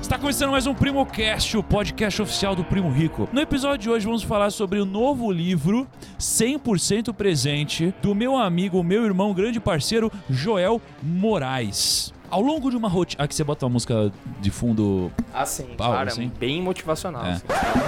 Está começando mais um PrimoCast, o podcast oficial do Primo Rico. No episódio de hoje vamos falar sobre o novo livro 100% presente do meu amigo, meu irmão, grande parceiro, Joel Moraes. Ao longo de uma rotina... Aqui você bota uma música de fundo Assim, Paulo, claro, assim? bem motivacional. É. assim.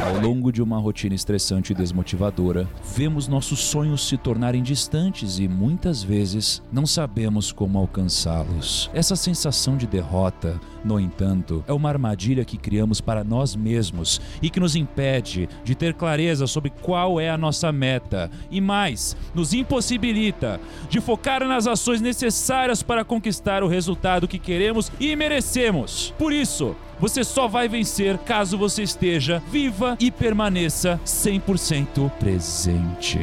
Ao longo de uma rotina estressante e desmotivadora, vemos nossos sonhos se tornarem distantes e muitas vezes não sabemos como alcançá-los. Essa sensação de derrota, no entanto, é uma armadilha que criamos para nós mesmos e que nos impede de ter clareza sobre qual é a nossa meta e mais, nos impossibilita de focar nas ações necessárias para conquistar o resultado que queremos e merecemos. Por isso, você só vai vencer caso você esteja viva e permaneça 100% presente.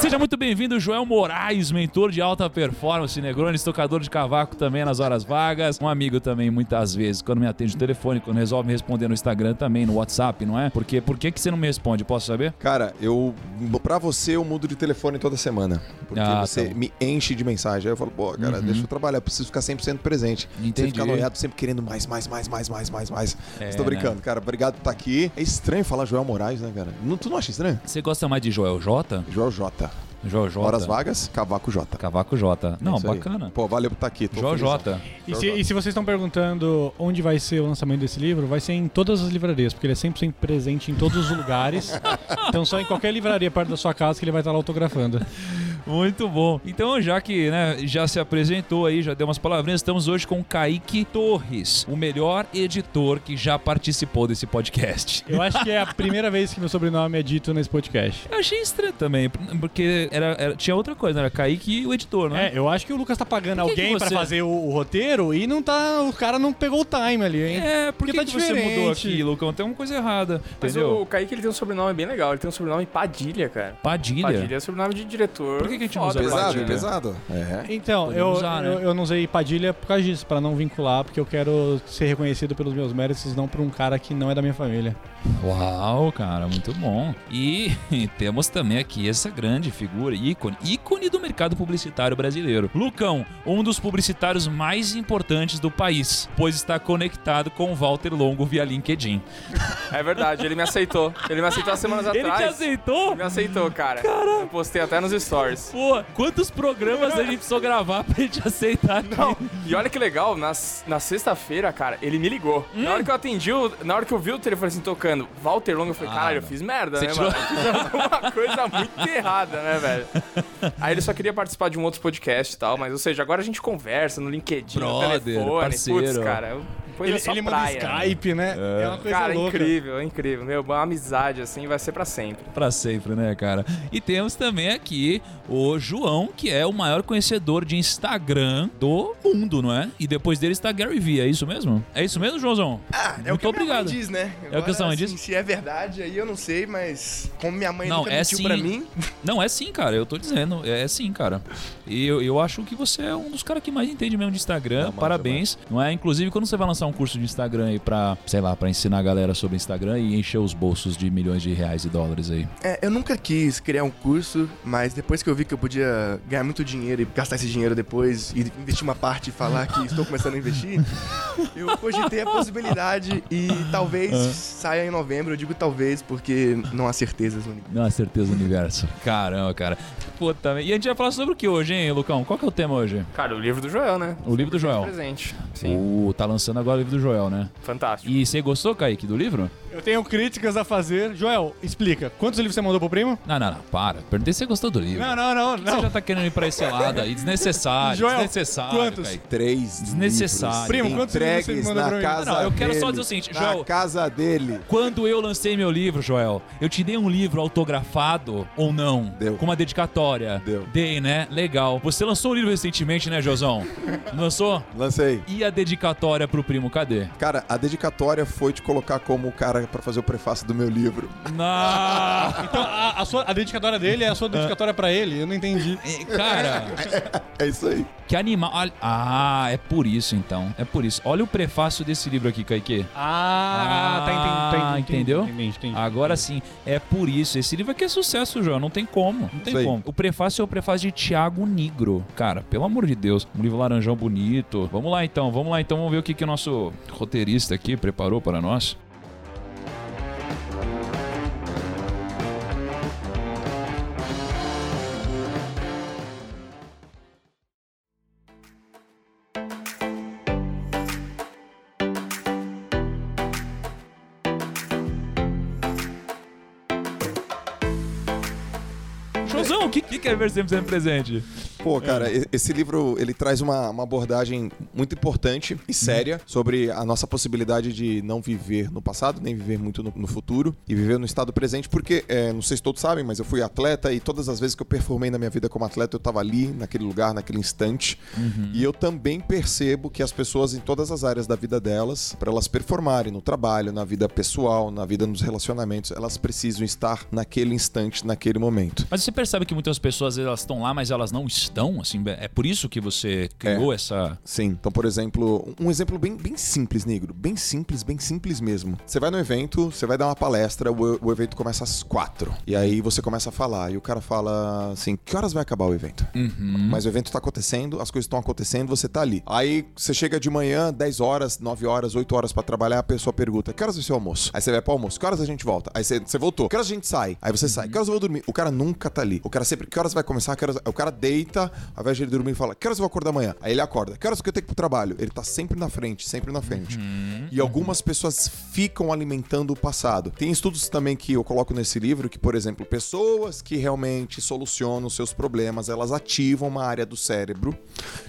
Seja muito bem-vindo, Joel Moraes, mentor de alta performance, Negrones, tocador de cavaco também nas horas vagas. Um amigo também, muitas vezes, quando me atende no telefone, quando resolve me responder no Instagram também, no WhatsApp, não é? Porque por que, que você não me responde? Posso saber? Cara, eu. Pra você, eu mudo de telefone toda semana. Porque Ah, você tá me enche de mensagem. Aí eu falo, pô, cara, deixa eu trabalhar, eu preciso ficar 100% presente. Entendi. Você ficar noiado sempre querendo mais, mais, mais, mais, mais, mais, mais. É, Estou brincando, cara. Obrigado por estar aqui. É estranho falar Joel Moraes, né, cara? Não, tu não acha estranho? Você gosta mais de Joel J? Joel J. Joel J? Horas vagas, Cavaco J. Cavaco J. Não, Isso aí. bacana. Pô, valeu por estar aqui. tô Joel. J. E se, e se vocês estão perguntando onde vai ser o lançamento desse livro, vai ser em todas as livrarias, porque ele é 100% presente em todos os lugares. então só em qualquer livraria perto da sua casa que ele vai estar lá autografando. Muito bom. Então, já que né, já se apresentou aí, já deu umas palavrinhas, estamos hoje com o Kaique Torres, o melhor editor que já participou desse podcast. Eu acho que é a primeira vez que meu sobrenome é dito nesse podcast. Eu achei estranho também, porque era, era- tinha outra coisa, né? Era Kaique e o editor, né? É, eu acho que o Lucas tá pagando que alguém que pra você- fazer o, o roteiro e não tá. O cara não pegou o time ali, hein? É, por que, Porque tá que você diferente. mudou aqui, Lucão? Tem uma coisa errada, Mas entendeu? o Kaique ele tem um sobrenome bem legal. Ele tem um sobrenome Padilha, cara. Padilha. Padilha é sobrenome de diretor. Por que que a gente não Foda, usa. Pesado, Padilha. pesado. É. Então, eu, usar, né? eu, eu não usei Padilha por causa disso, pra não vincular, porque eu quero ser reconhecido pelos meus méritos, não por um cara que não é da minha família. Uau, cara, muito bom. E temos também aqui essa grande figura, ícone, ícone do mercado publicitário brasileiro. Lucão, um dos publicitários mais importantes do país, pois está conectado com o Walter Longo via LinkedIn. É verdade, ele me aceitou. Ele me aceitou há semanas Ele atrás. te aceitou? Ele me aceitou, cara. Eu postei até nos stories. Pô, quantos programas a gente precisou gravar pra gente aceitar aqui? Não, e olha que legal, na, na sexta-feira, cara, ele me ligou. Hum. Na hora que eu atendi, o- na hora que eu vi o telefone assim tocando, Walter Longo, eu falei, Ah, caralho, eu fiz merda, Você né, tirou- mano? Eu fiz alguma coisa muito errada, né, velho? Aí ele só queria participar de um outro podcast e tal, mas, ou seja, agora a gente conversa no LinkedIn, Brother, no telefone, parceiro. putz, cara, eu- coisa Ele, só ele manda praia. né? Skype, né? É, uma coisa Cara, é louca. incrível, é incrível. Meu, uma amizade assim vai ser pra sempre. Pra sempre, né, cara? E temos também aqui o João, que é o maior conhecedor de Instagram do mundo, não é? E depois dele está Gary Vee, é isso mesmo? É isso mesmo, Joãozão? Ah, é Muito o que a minha obrigado. mãe diz, né? É o que a sua mãe assim, diz? Se é verdade, aí eu não sei, mas como minha mãe Não, nunca é mentiu sim. pra mim, Não, é sim, cara. Eu tô dizendo. É sim, cara. E eu, eu acho que você é um dos caras que mais entende mesmo de Instagram. Não, Parabéns. Não é? Inclusive, quando você vai lançar um curso de Instagram aí pra, sei lá, pra ensinar a galera sobre Instagram e encher os bolsos de milhões de reais e dólares aí. é, eu nunca quis criar um curso, mas depois que eu vi que eu podia ganhar muito dinheiro e gastar esse dinheiro depois e investir uma parte e falar que estou começando a investir, eu cogitei a possibilidade e talvez Ah. saia em novembro. Eu digo talvez porque não há certezas no universo. Não, certeza do universo. Caramba, cara. Puta, e a gente vai falar sobre o que hoje, hein, Lucão? Qual que é o tema hoje? Cara, o livro do Joel, né? O livro do Joel. Presente. Sim, O, tá lançando agora o livro do Joel, né? fantástico. E você gostou, Kaique, do livro? Eu tenho críticas a fazer. Joel, explica. Quantos livros você mandou pro primo? Não, não, não, para. Perguntei se você gostou do livro. Não, não, não, Você não. já tá querendo ir pra esse lado aí. Desnecessário. Joel, desnecessário. quantos? Kaique. Três Desnecessário. livros Primo, quantos livros você mandou na pra mim? casa Não, eu quero só dele. dizer o seguinte, na Joel. casa dele. Quando eu lancei meu livro, Joel, eu te dei um livro autografado ou não? Deu. Com uma dedicatória dedicatória. Deu. Dei, né? Legal. Você lançou um livro recentemente, né, Josão? Lançou? Lancei. E a dedicatória pro primo, cadê? Cara, a dedicatória foi te colocar como o cara pra fazer o prefácio do meu livro. Na... Então, a, a sua, a dedicatória dele é a sua dedicatória pra ele? Eu não entendi. Cara, É isso aí. Que animal. Olha- Ah, é por isso então. É por isso. Olha o prefácio desse livro aqui, Kaique. Ah, tá entendendo. Ah, entendeu? Entendi, entendi. Agora sim, é por isso. Esse livro aqui é sucesso, João. Não tem como. Não tem aí. como. O prefácio é o prefácio de Tiago Nigro. Cara, pelo amor de Deus. Um livro laranjão bonito. Vamos lá então, vamos lá então. Vamos ver o que, que o nosso roteirista aqui preparou para nós. Josão, o que, que quer ver sempre presente? Pô, cara, e- esse livro ele traz uma, uma abordagem muito importante e séria sobre a nossa possibilidade de não viver no passado, nem viver muito no, no futuro e viver no estado presente, porque, é, não sei se todos sabem, mas eu fui atleta e todas as vezes que eu performei na minha vida como atleta, eu tava ali, naquele lugar, naquele instante. E eu também percebo que as pessoas em todas as áreas da vida delas, para elas performarem no trabalho, na vida pessoal, na vida nos relacionamentos, elas precisam estar naquele instante, naquele momento. Mas você percebe que muitas pessoas elas estão lá, mas elas não estão? Assim, é por isso que você criou essa. Sim. Então, por exemplo, um exemplo bem, bem simples, negro. Bem simples, bem simples mesmo. Você vai no evento, você vai dar uma palestra, o, o evento começa às quatro. E aí você começa a falar. E o cara fala assim: que horas vai acabar o evento? Mas o evento tá acontecendo, as coisas estão acontecendo, você tá ali. Aí você chega de manhã, 10 horas, 9 horas, 8 horas pra trabalhar, a pessoa pergunta: que horas vai ser o almoço? Aí você vai pro almoço, que horas a gente volta? Aí você, você voltou, que horas a gente sai? Aí você sai, que horas eu vou dormir? O cara nunca tá ali. O cara sempre, que horas vai começar? Horas... O cara deita, ao invés de ele dormir, fala: que horas eu vou acordar amanhã? Aí ele acorda, que horas que eu tenho que ir pro trabalho? Ele tá sempre na frente, sempre na frente. E algumas pessoas ficam alimentando o passado. Tem estudos também que eu coloco nesse livro que, por exemplo, pessoas que realmente solucionam seus problemas, elas ativam uma área do cérebro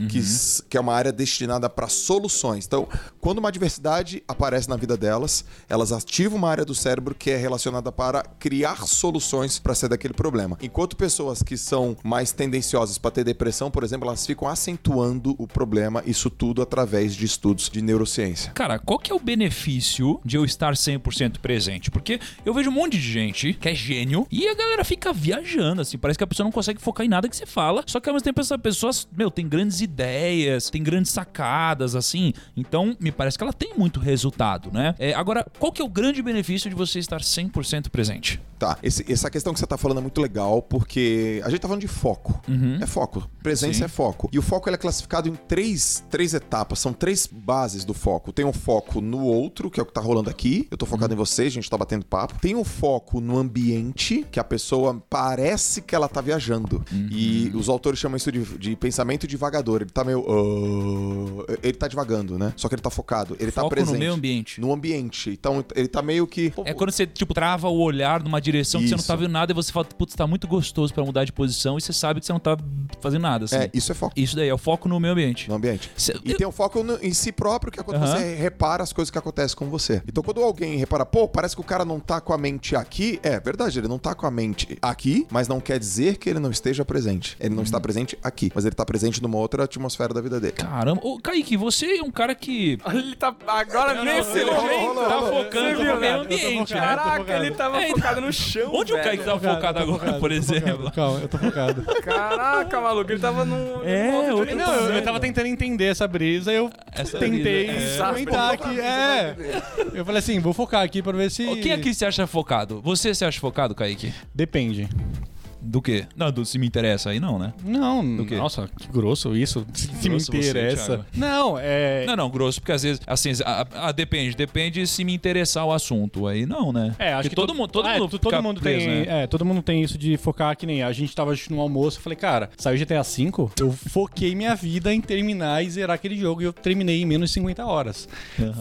que, s- que é uma área destinada para soluções. Então, quando uma adversidade aparece na vida delas, elas ativam uma área do cérebro que é relacionada para criar soluções para sair daquele problema. Enquanto pessoas que são mais tendenciosas para ter depressão, por exemplo, elas ficam acentuando o problema, isso tudo através de estudos de neurociência. Cara, qual que é o benefício de eu estar 100% presente? Porque eu vejo um monte de gente que é gênio e a galera fica viajando, assim. Parece que a pessoa não consegue focar em nada que você fala. Só que ao mesmo tempo essa pessoa, meu, tem grandes ideias, tem grandes sacadas, assim. Então, me parece que ela tem muito resultado, né? É, agora, qual que é o grande benefício de você estar 100% presente? Tá, esse- essa questão que você tá falando é muito legal, porque a gente tá falando de foco. É foco. Presença Sim. é foco. E o foco ele é classificado em três, três etapas, são três bases do foco. Tem um foco no outro, que é o que tá rolando aqui. Eu tô focado em você, a gente tá batendo papo. Tem um foco no ambiente, que a pessoa parece que ela tá viajando. E os autores chamam isso de, de pensamento divagador. Ele tá meio. "Ah", ele tá divagando, né? Só que ele tá focado. Ele tá Foco presente. no meio ambiente. No ambiente. Então ele tá meio que. É quando você, tipo, trava o olhar numa direção que você não Isso. tá vendo nada e você fala, putz, tá muito gostoso pra mudar de posição e você sabe que você não tá fazendo nada, assim. É, isso é foco. Isso daí é o foco no meio ambiente. no ambiente. Cê- E eu- tem um foco no- em si próprio, que é quando Aham. você repara as coisas que acontecem com você. Então, quando alguém repara, pô, parece que o cara não tá com a mente aqui, é verdade, ele não tá com a mente aqui, mas não quer dizer que ele não esteja presente. Ele não Uhum. está presente aqui, mas ele tá presente numa outra atmosfera da vida dele. Caramba. Ô, Kaique, você é um cara que Ele tá agora nesse rolou, momento. rolou, tá rolou. focando no viu, meio cara? ambiente, né? Caraca, ele tava É, focado no chão. Onde o velho. Kaique tá focado agora, por exemplo? Calma, eu tô focado. Caraca, maluco, ele tava num. É, num outro outro Não, eu, eu tava tentando entender essa brisa, eu Essa tentei brisa, é. comentar aqui. É. Eu falei assim, vou focar aqui pra ver se. O que aqui você acha focado? Você se acha focado, Kaique? Depende. Do quê? Não, do se me interessa aí não, né? Não, Do quê? nossa, que grosso isso. Se me Grosso você, interessa. Thiago. não, é. Não, não, grosso, porque às vezes, assim, a, a- depende, depende se me interessar o assunto. Aí não, né? É, acho Porque que todo mundo, todo é, mundo, todo mundo preso, tem, né? é, todo mundo tem isso de focar que nem a gente tava no almoço, eu falei, cara, saiu GTA V, eu foquei minha vida em terminar e zerar aquele jogo e eu terminei em menos de 50 horas.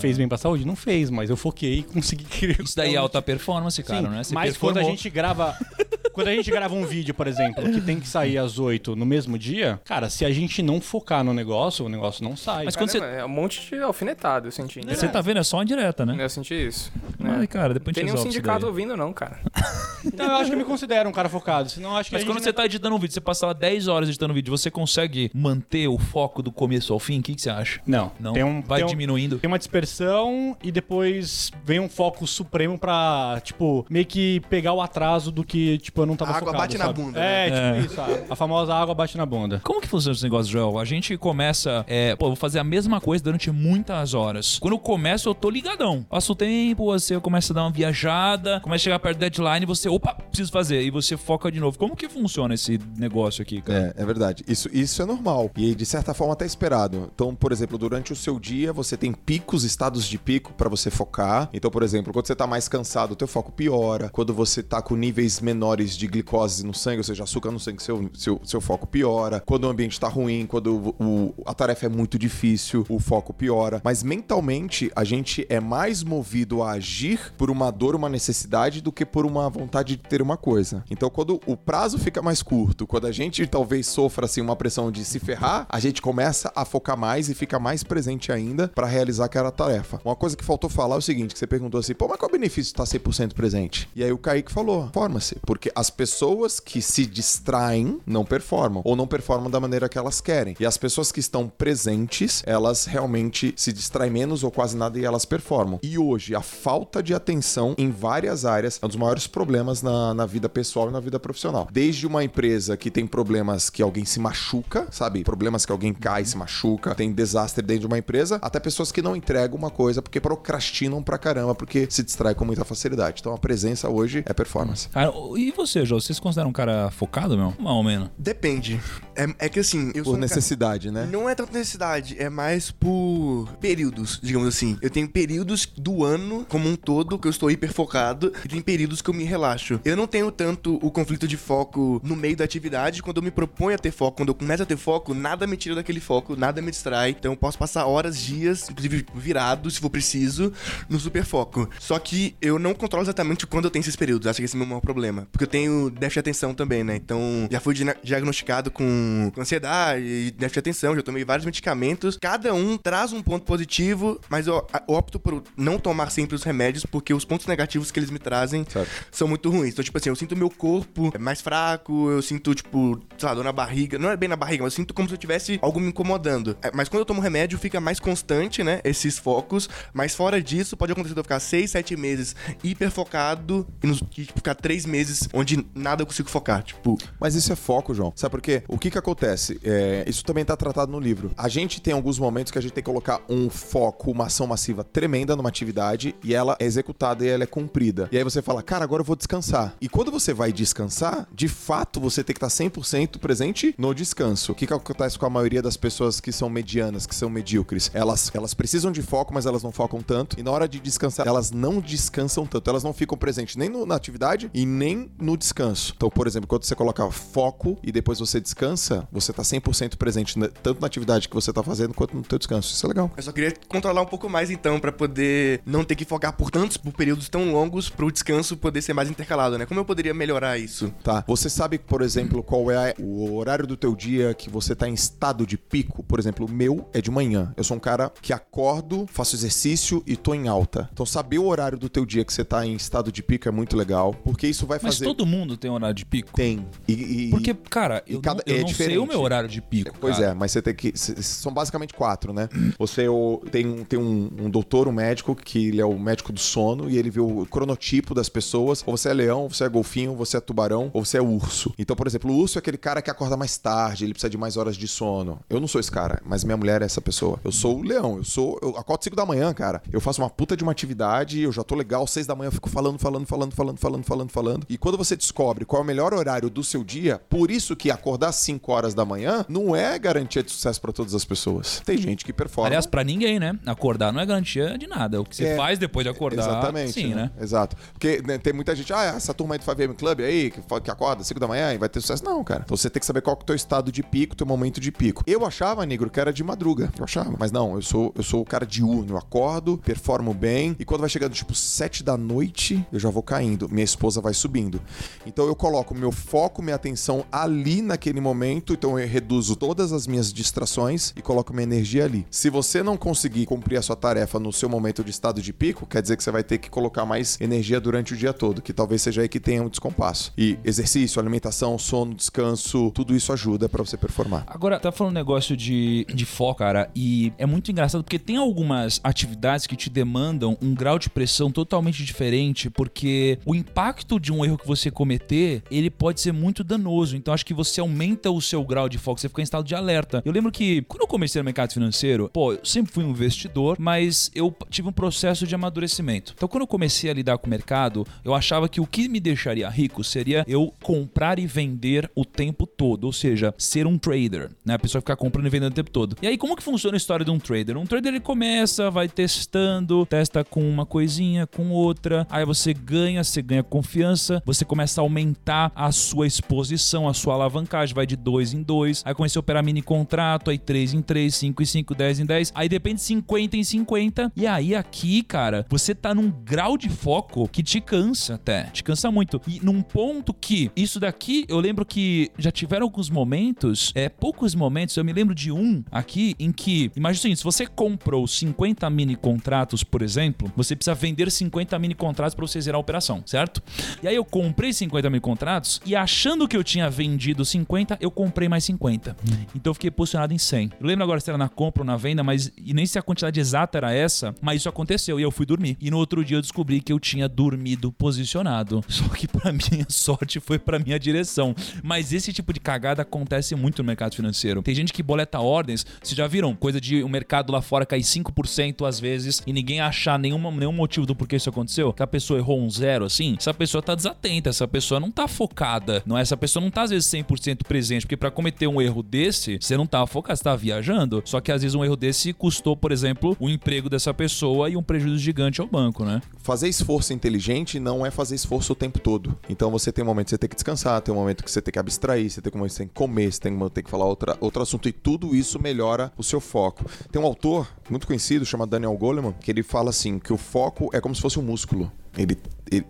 Fez bem pra saúde? Não fez, mas eu foquei e consegui criar. Isso daí é alta performance, cara, Sim, né? Você mas quando a performou. gente grava. Quando a gente grava um vídeo, por exemplo, que tem que sair às 8 no mesmo dia, cara, se a gente não focar no negócio, o negócio não sai. Mas quando você. Caramba, É um monte de alfinetado, eu senti. Você tá vendo? É só uma direta, né? Eu senti isso. Ai, né? cara, depois Tem a gente nenhum sindicato ouvindo, não, cara. Então eu acho que eu me considero um cara focado. Senão eu acho que Mas quando você tá editando um vídeo, você passa lá 10 horas editando um vídeo, você consegue manter o foco do começo ao fim? O que, que você acha? Não. Não? Tem um, Vai tem um- diminuindo? Tem uma dispersão e depois vem um foco supremo pra, tipo, meio que pegar o atraso do que, tipo, eu não tava A água focado, bate na sabe? bunda, É, né? tipo isso. A, a famosa água bate na bunda. Como que funciona esse negócio, Joel? A gente começa, é, pô, vou fazer a mesma coisa durante muitas horas. Quando eu começo, eu tô ligadão. Passa o tempo, você começa a dar uma viajada, começa a chegar perto do deadline, você, opa, preciso fazer. E você foca de novo. Como que funciona esse negócio aqui, cara? É, é verdade. Isso, isso é normal. E de certa forma até esperado. Então, por exemplo, durante o seu dia, você tem picos, estados de pico pra você focar. Então, por exemplo, quando você tá mais cansado, o teu foco piora. Quando você tá com níveis menores de glicose no sangue, ou seja, açúcar no sangue, seu, seu, seu foco piora. Quando o ambiente tá ruim, quando o, a tarefa é muito difícil, o foco piora. Mas mentalmente, a gente é mais movido a agir por uma dor, uma necessidade, do que por uma vontade de ter uma coisa. Então, quando o prazo fica mais curto, quando a gente talvez sofra assim uma pressão de se ferrar, a gente começa a focar mais e fica mais presente ainda pra realizar aquela tarefa. Uma coisa que faltou falar é o seguinte, que você perguntou assim, pô, mas qual é o benefício de estar 100% presente? E aí o Kaique falou, forma-se, porque as pessoas que se distraem não performam, ou não performam da maneira que elas querem. E as pessoas que estão presentes, elas realmente se distraem menos ou quase nada e elas performam. E hoje, a falta de atenção em várias áreas é um dos maiores problemas na, na vida pessoal e na vida profissional. Desde uma empresa que tem problemas que alguém se machuca, sabe? Problemas que alguém cai se machuca, tem desastre dentro de uma empresa, até pessoas que não entregam uma coisa porque procrastinam pra caramba, porque se distraem com muita facilidade. Então a presença hoje é performance. Cara, e você, Joel? Você se considera um cara focado, meu? Mais ou menos. Depende. É, é que assim, Por um cara- necessidade, né? Não é tanto necessidade, é mais por períodos, digamos assim. Eu tenho períodos do ano como um todo que eu estou hiper focado e tem períodos que eu me relaxo. Eu não tenho tanto o conflito de foco no meio da atividade. Quando eu me proponho a ter foco, quando eu começo a ter foco, nada me tira daquele foco, nada me distrai. Então eu posso passar horas, dias, inclusive virado, se for preciso, no super foco. Só que eu não controlo exatamente quando eu tenho esses períodos. Acho que esse é o meu maior problema. Porque eu tenho déficit de atenção também, né? Então já fui dia- diagnosticado com com ansiedade e déficit de atenção, já tomei vários medicamentos. Cada um traz um ponto positivo, mas eu opto por não tomar sempre os remédios, porque os pontos negativos que eles me trazem Certo. são muito ruins. Então, tipo assim, eu sinto meu corpo mais fraco, eu sinto, tipo, sei lá, dor na barriga. Não é bem na barriga, mas eu sinto como se eu tivesse algo me incomodando. É, Mas quando eu tomo remédio, fica mais constante, né? Esses focos. Mas fora disso, pode acontecer de eu ficar seis, sete meses hiper focado e, nos, e tipo, ficar três meses onde nada eu consigo focar. Tipo, Mas isso é foco, João. Sabe por quê? O que que acontece? É, isso também tá tratado no livro. A gente tem alguns momentos que a gente tem que colocar um foco, uma ação massiva tremenda numa atividade e ela é executada e ela é cumprida. E aí você fala, cara, agora eu vou descansar. E quando você vai descansar, de fato você tem que estar 100% presente no descanso. O que que acontece com a maioria das pessoas que são medianas, que são medíocres? Elas, elas precisam de foco, mas elas não focam tanto. E na hora de descansar, elas não descansam tanto. Elas não ficam presentes nem no- na atividade e nem no descanso. Então, por exemplo, quando você coloca foco e depois você descansa, você tá 100% presente tanto na atividade que você tá fazendo quanto no teu descanso. Isso é legal. eu só queria controlar um pouco mais então, pra poder não ter que focar por tantos, por períodos tão longos, pro descanso poder ser mais intercalado, né? Como eu poderia melhorar isso? Tá. Você sabe, por exemplo, qual é o horário do teu dia que você tá em estado de pico? Por exemplo, o meu é de manhã. Eu sou um cara que acordo, faço exercício e tô em alta. Então, saber o horário do teu dia que você tá em estado de pico é muito legal, porque isso vai Mas fazer. todo mundo tem horário de pico. Tem. E, e- Porque, cara, eu cada- não, eu é não sei diferente. o meu horário de pico. Pois cara. é, mas você tem que. São basicamente quatro, né? Você tem, tem um, um doutor, um médico, que ele é o médico do sono e ele vê o cronotipo das pessoas. Ou você é leão, ou você é golfinho, ou você é tubarão, ou você é urso. Então, por exemplo, o urso é aquele cara que acorda mais tarde, ele precisa de mais horas de sono. Eu não sou esse cara, mas minha mulher é essa pessoa. Eu sou o leão, eu sou. Eu acordo 5 da manhã, cara. Eu faço uma puta de uma atividade, eu já tô legal, 6 da manhã eu fico falando, falando, falando, falando, falando, falando, falando. E quando você descobre qual é o melhor horário do seu dia, por isso que acordar 5 horas da manhã não é garantia de sucesso pra todas as pessoas. Tem gente que performa. Aliás, pra ninguém, né? Acordar não é garantia de nada. O que você É. faz depois de acordar. Exatamente. Sim, né? Exato. Porque né, tem muita gente, ah, essa turma aí do 5am Club aí, que, que acorda 5 da manhã e vai ter sucesso. Não, cara. Então você tem que saber qual que é o teu estado de pico, teu momento de pico. Eu achava, negro, que era de madruga. Eu achava. Mas não, eu sou, eu sou o cara diurno. Eu acordo, performo bem. E quando vai chegando, tipo, 7 da noite, eu já vou caindo. Minha esposa vai subindo. Então eu coloco meu foco, minha atenção ali naquele momento momento, então eu reduzo todas as minhas distrações e coloco minha energia ali. Se você não conseguir cumprir a sua tarefa no seu momento de estado de pico, quer dizer que você vai ter que colocar mais energia durante o dia todo, que talvez seja aí que tenha um descompasso. E exercício, alimentação, sono, descanso, tudo isso ajuda para você performar. Agora, tá falando um negócio de, de foco, cara, e é muito engraçado porque tem algumas atividades que te demandam um grau de pressão totalmente diferente, porque o impacto de um erro que você cometer, ele pode ser muito danoso. Então acho que você aumenta o seu grau de foco, você fica em estado de alerta. Eu lembro que quando eu comecei no mercado financeiro, pô, eu sempre fui um investidor, mas eu tive um processo de amadurecimento. Então quando eu comecei a lidar com o mercado, eu achava que o que me deixaria rico seria eu comprar e vender o tempo todo, ou seja, ser um trader, né? A pessoa ficar comprando e vendendo o tempo todo. E aí como que funciona a história de um trader? Um trader ele começa, vai testando, testa com uma coisinha, com outra, aí você ganha, você ganha confiança, você começa a aumentar a sua exposição, a sua alavancagem, vai de 2 em 2, aí começa a operar mini contrato, aí 3 em 3, 5 em 5, 10 em 10, aí depende 50 em 50. E aí aqui, cara, você tá num grau de foco que te cansa até, te cansa muito. E num ponto que isso daqui, eu lembro que já tiveram alguns momentos, é poucos momentos, eu me lembro de um aqui em que, imagina o seguinte, se você comprou 50 mini contratos, por exemplo, você precisa vender 50 mini contratos para você zerar a operação, certo? E aí eu comprei 50 mini contratos e achando que eu tinha vendido 50, eu comprei mais 50. Então eu fiquei posicionado em 100. Eu lembro agora se era na compra ou na venda, mas e nem se a quantidade exata era essa, mas isso aconteceu e eu fui dormir. E no outro dia eu descobri que eu tinha dormido posicionado. Só que para minha sorte foi para minha direção. Mas esse tipo de cagada acontece muito no mercado financeiro. Tem gente que boleta ordens, vocês já viram coisa de o um mercado lá fora cair 5% às vezes e ninguém achar nenhuma, nenhum motivo do porquê isso aconteceu? Que a pessoa errou um zero assim? Essa pessoa tá desatenta, essa pessoa não tá focada, não é? Essa pessoa não tá às vezes 100% presente, porque para cometer um erro desse, você não tá focado, você tá viajando. Só que às vezes um erro desse custou, por exemplo, o emprego dessa pessoa e um prejuízo gigante ao banco, né? Fazer esforço inteligente não é fazer esforço o tempo todo. Então você tem um momento que você tem que descansar, tem um momento que você tem que abstrair, você tem um momento que você tem que comer, você tem um momento que tem que falar outra, outro assunto e tudo isso melhora o seu foco. Tem um autor muito conhecido chamado Daniel Goleman que ele fala assim que o foco é como se fosse um músculo. Ele,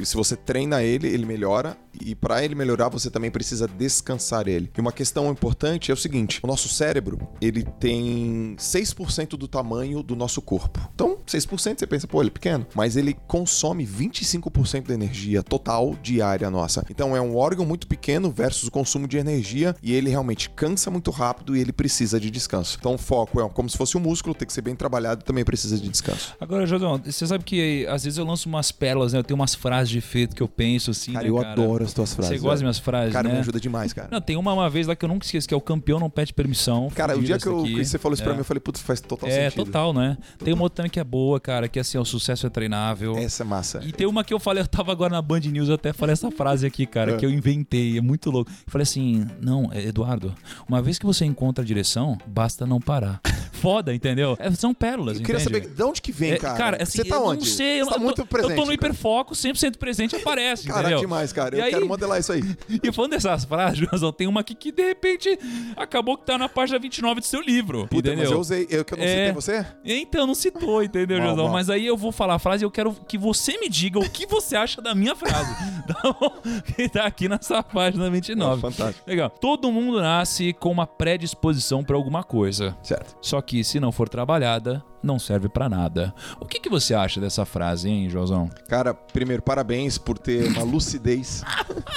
se você treina ele, ele melhora. E para ele melhorar, você também precisa descansar ele. E uma questão importante é o seguinte: o nosso cérebro, ele tem 6% do tamanho do nosso corpo. Então, 6% você pensa, pô, ele é pequeno. Mas ele consome 25% da energia total diária nossa. Então, é um órgão muito pequeno versus o consumo de energia. E ele realmente cansa muito rápido e ele precisa de descanso. Então, o foco é como se fosse um músculo, tem que ser bem trabalhado e também precisa de descanso. Agora, Josão, você sabe que às vezes eu lanço umas pérolas, né? Eu tenho umas frases de efeito que eu penso assim. Cara, né, eu adoro as tuas frases. Você gosta das minhas frases, Cara, né? me ajuda demais, cara. Não, tem uma, uma vez lá que eu nunca esqueço, que é o campeão não pede permissão. Cara, o dia que, eu, que você falou isso pra É. mim, eu falei, putz, faz total É, sentido. total, né? Tem uma outra também que é boa, cara, que assim, o sucesso é treinável. Essa é massa. E tem uma que eu falei, eu tava agora na Band News, eu até falei essa frase aqui, cara, É. que eu inventei, é muito louco. Eu falei assim, não, é, Eduardo, uma vez que você encontra a direção, basta não parar. Foda, entendeu? É, são pérolas, Eu queria entende? saber de onde que vem, É, cara. assim, você tá eu onde? não sei, eu, Você tá eu muito tô, presente. eu tô no cara. hiperfoco, 100% presente aparece, Cara, entendeu? demais, cara. E Eu aí- quero modelar isso aí. E falando dessas frases, Joãozão, tem uma aqui que de repente acabou que tá na página 29 do seu livro. Puta, entendeu? mas eu usei. Eu que eu não É. citei você? Então, não citou, entendeu, Mal, Josão? mal. Mas aí eu vou falar a frase e eu quero que você me diga o que você acha da minha frase. tá? Que tá aqui nessa página 29. Ah, fantástico. Legal. Todo mundo nasce com uma predisposição pra alguma coisa. Certo. Só que se não for trabalhada, não serve pra nada. O que, que você acha dessa frase, hein, Joãozão? Cara, primeiro, parabéns por ter uma lucidez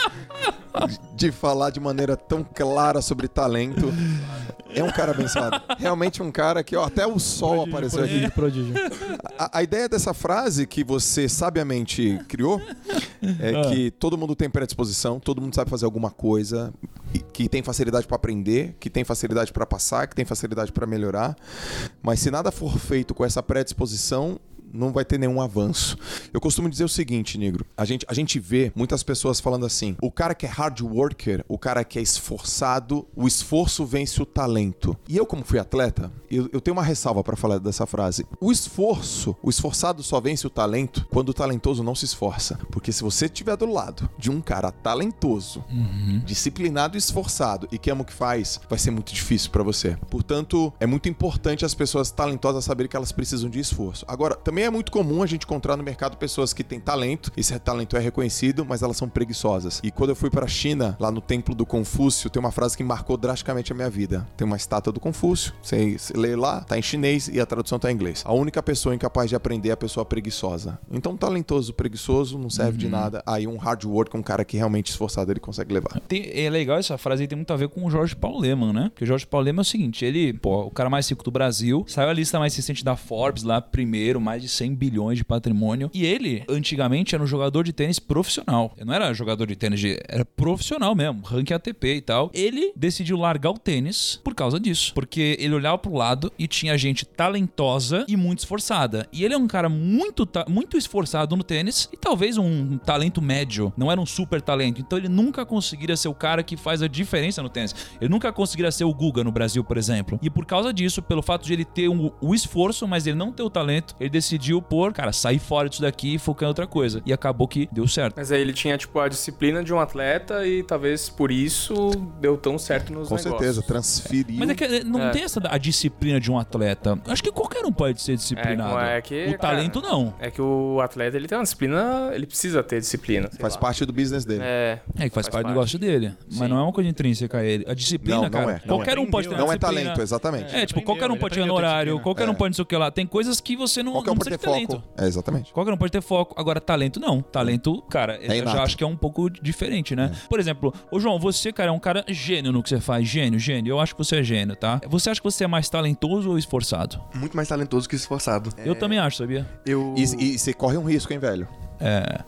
de falar de maneira tão clara sobre talento. É um cara abençoado. Realmente um cara que, ó, até o sol apareceu aqui. Prodígio, prodígio. A, a ideia dessa frase que você sabiamente criou é que todo mundo tem predisposição, todo mundo sabe fazer alguma coisa, que tem facilidade para aprender, que tem facilidade para passar, que tem facilidade para melhorar. Mas se nada for feito com essa predisposição, não vai ter nenhum avanço. Eu costumo dizer o seguinte, Negro. A gente, a gente vê muitas pessoas falando assim: o cara que é hard worker, o cara que é esforçado, o esforço vence o talento. E eu, como fui atleta, eu, eu tenho uma ressalva para falar dessa frase. O esforço, o esforçado só vence o talento quando o talentoso não se esforça. Porque se você estiver do lado de um cara talentoso, disciplinado e esforçado e que ama o que faz, vai ser muito difícil para você. Portanto, é muito importante as pessoas talentosas saberem que elas precisam de esforço. Agora, também também é muito comum a gente encontrar no mercado pessoas que têm talento, esse talento é reconhecido, mas elas são preguiçosas. E quando eu fui pra China, lá no templo do Confúcio, tem uma frase que marcou drasticamente a minha vida. Tem uma estátua do Confúcio, você, lê lá, tá em chinês e a tradução tá em inglês. A única pessoa incapaz de aprender é a pessoa preguiçosa. Então, talentoso preguiçoso não serve de nada. Aí um hard work, um cara que realmente esforçado, ele consegue levar. Tem- é legal essa frase aí, tem muito a ver com o Jorge Paulo Leman, né? Porque o Jorge Paulo Leman é o seguinte, ele, pô, o cara mais rico do Brasil, saiu a lista mais recente da Forbes lá, primeiro, mais de 100 bilhões de patrimônio. E ele, antigamente, era um jogador de tênis profissional. Ele não era jogador de tênis, de, era profissional mesmo, ranking ATP e tal. Ele decidiu largar o tênis por causa disso. Porque ele olhava pro lado e tinha gente talentosa e muito esforçada. E ele é um cara muito, ta- muito esforçado no tênis e talvez um talento médio, não era um super talento. Então ele nunca conseguiria ser o cara que faz a diferença no tênis. Ele nunca conseguiria ser o Guga no Brasil, por exemplo. E por causa disso, pelo fato de ele ter um- o esforço, mas ele não ter o talento, ele decidiu por, cara, sair fora disso daqui e focar em outra coisa. E acabou que deu certo. Mas aí ele tinha, tipo, a disciplina de um atleta e talvez por isso deu tão certo nos Com negócios. certeza, transferiu. Mas é que eh, não É. tem essa a disciplina de um atleta. Acho que qualquer um pode ser disciplinado. É, é que, o talento cara, não. É que o atleta, ele tem uma disciplina, ele precisa ter disciplina. Faz lá. parte do business dele. É, É que faz, Faz parte do parte. negócio dele. Mas Sim. não é uma coisa intrínseca a ele. A disciplina, Não, não cara. é, não qualquer é. um pode ter Não é talento, exatamente. É, tipo, aprendeu, qualquer um pode chegar no horário, qualquer um É. pode não sei o que lá. Tem coisas que você não, Qualquer um não pode ter foco. É, exatamente. Qualquer um pode ter foco. Agora, talento não. Talento, cara, eu já acho que é um pouco diferente, né? Por exemplo, ô João, você, cara, é um cara gênio no que você faz. Gênio, gênio. Eu acho que você é gênio, tá? Você acha que você é mais talentoso ou esforçado? Muito mais talentoso que esforçado. Eu também acho, sabia? Eu. E, e você corre um risco, hein, velho? É.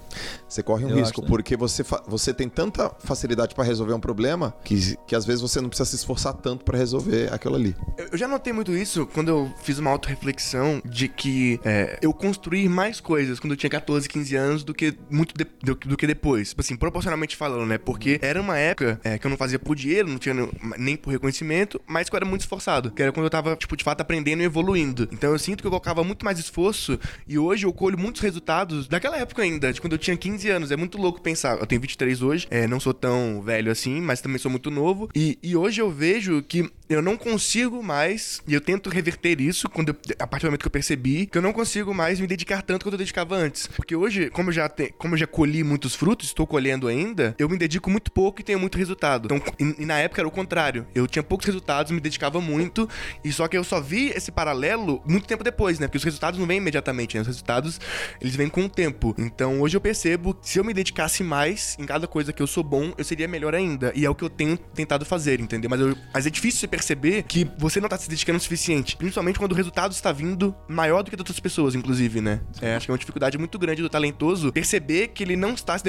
Você corre um Eu risco, acho, né? porque você, você tem tanta facilidade pra resolver um problema que, que às vezes você não precisa se esforçar tanto pra resolver aquilo ali. Eu já notei muito isso quando eu fiz uma autorreflexão de que é, eu construí mais coisas quando eu tinha 14, 15 anos do que muito de- do, do que depois. Tipo assim, proporcionalmente falando, né? Porque era uma época é, que eu não fazia por dinheiro, não tinha nem- nem por reconhecimento, mas que eu era muito esforçado. Que era quando eu tava, tipo, de fato aprendendo e evoluindo. Então eu sinto que eu colocava muito mais esforço e hoje eu colho muitos resultados daquela época ainda, de quando eu tinha 15 anos. É muito louco pensar. Eu tenho 23 hoje, é, não sou tão velho assim, mas também sou muito novo. E, e hoje eu vejo que eu não consigo mais, e eu tento reverter isso quando eu- a partir do momento que eu percebi que eu não consigo mais me dedicar tanto quanto eu dedicava antes. Porque hoje, como eu já, te, como eu já colhi muitos frutos, estou colhendo ainda, eu me dedico muito pouco e tenho muito resultado. Então, e, e na época era o contrário. Eu tinha poucos resultados, me dedicava muito, e só que eu só vi esse paralelo muito tempo depois, né? Porque os resultados não vêm imediatamente, né? Os resultados, eles vêm com o tempo. Então, hoje eu percebo que se eu me dedicasse mais em cada coisa que eu sou bom, eu seria melhor ainda. E é o que eu tenho tentado fazer, entendeu? Mas, eu- mas é difícil você perceber que você não tá se dedicando o suficiente. Principalmente quando o resultado está vindo maior do que das outras pessoas, inclusive, né? É, acho que é uma dificuldade muito grande do talentoso perceber que ele não está se,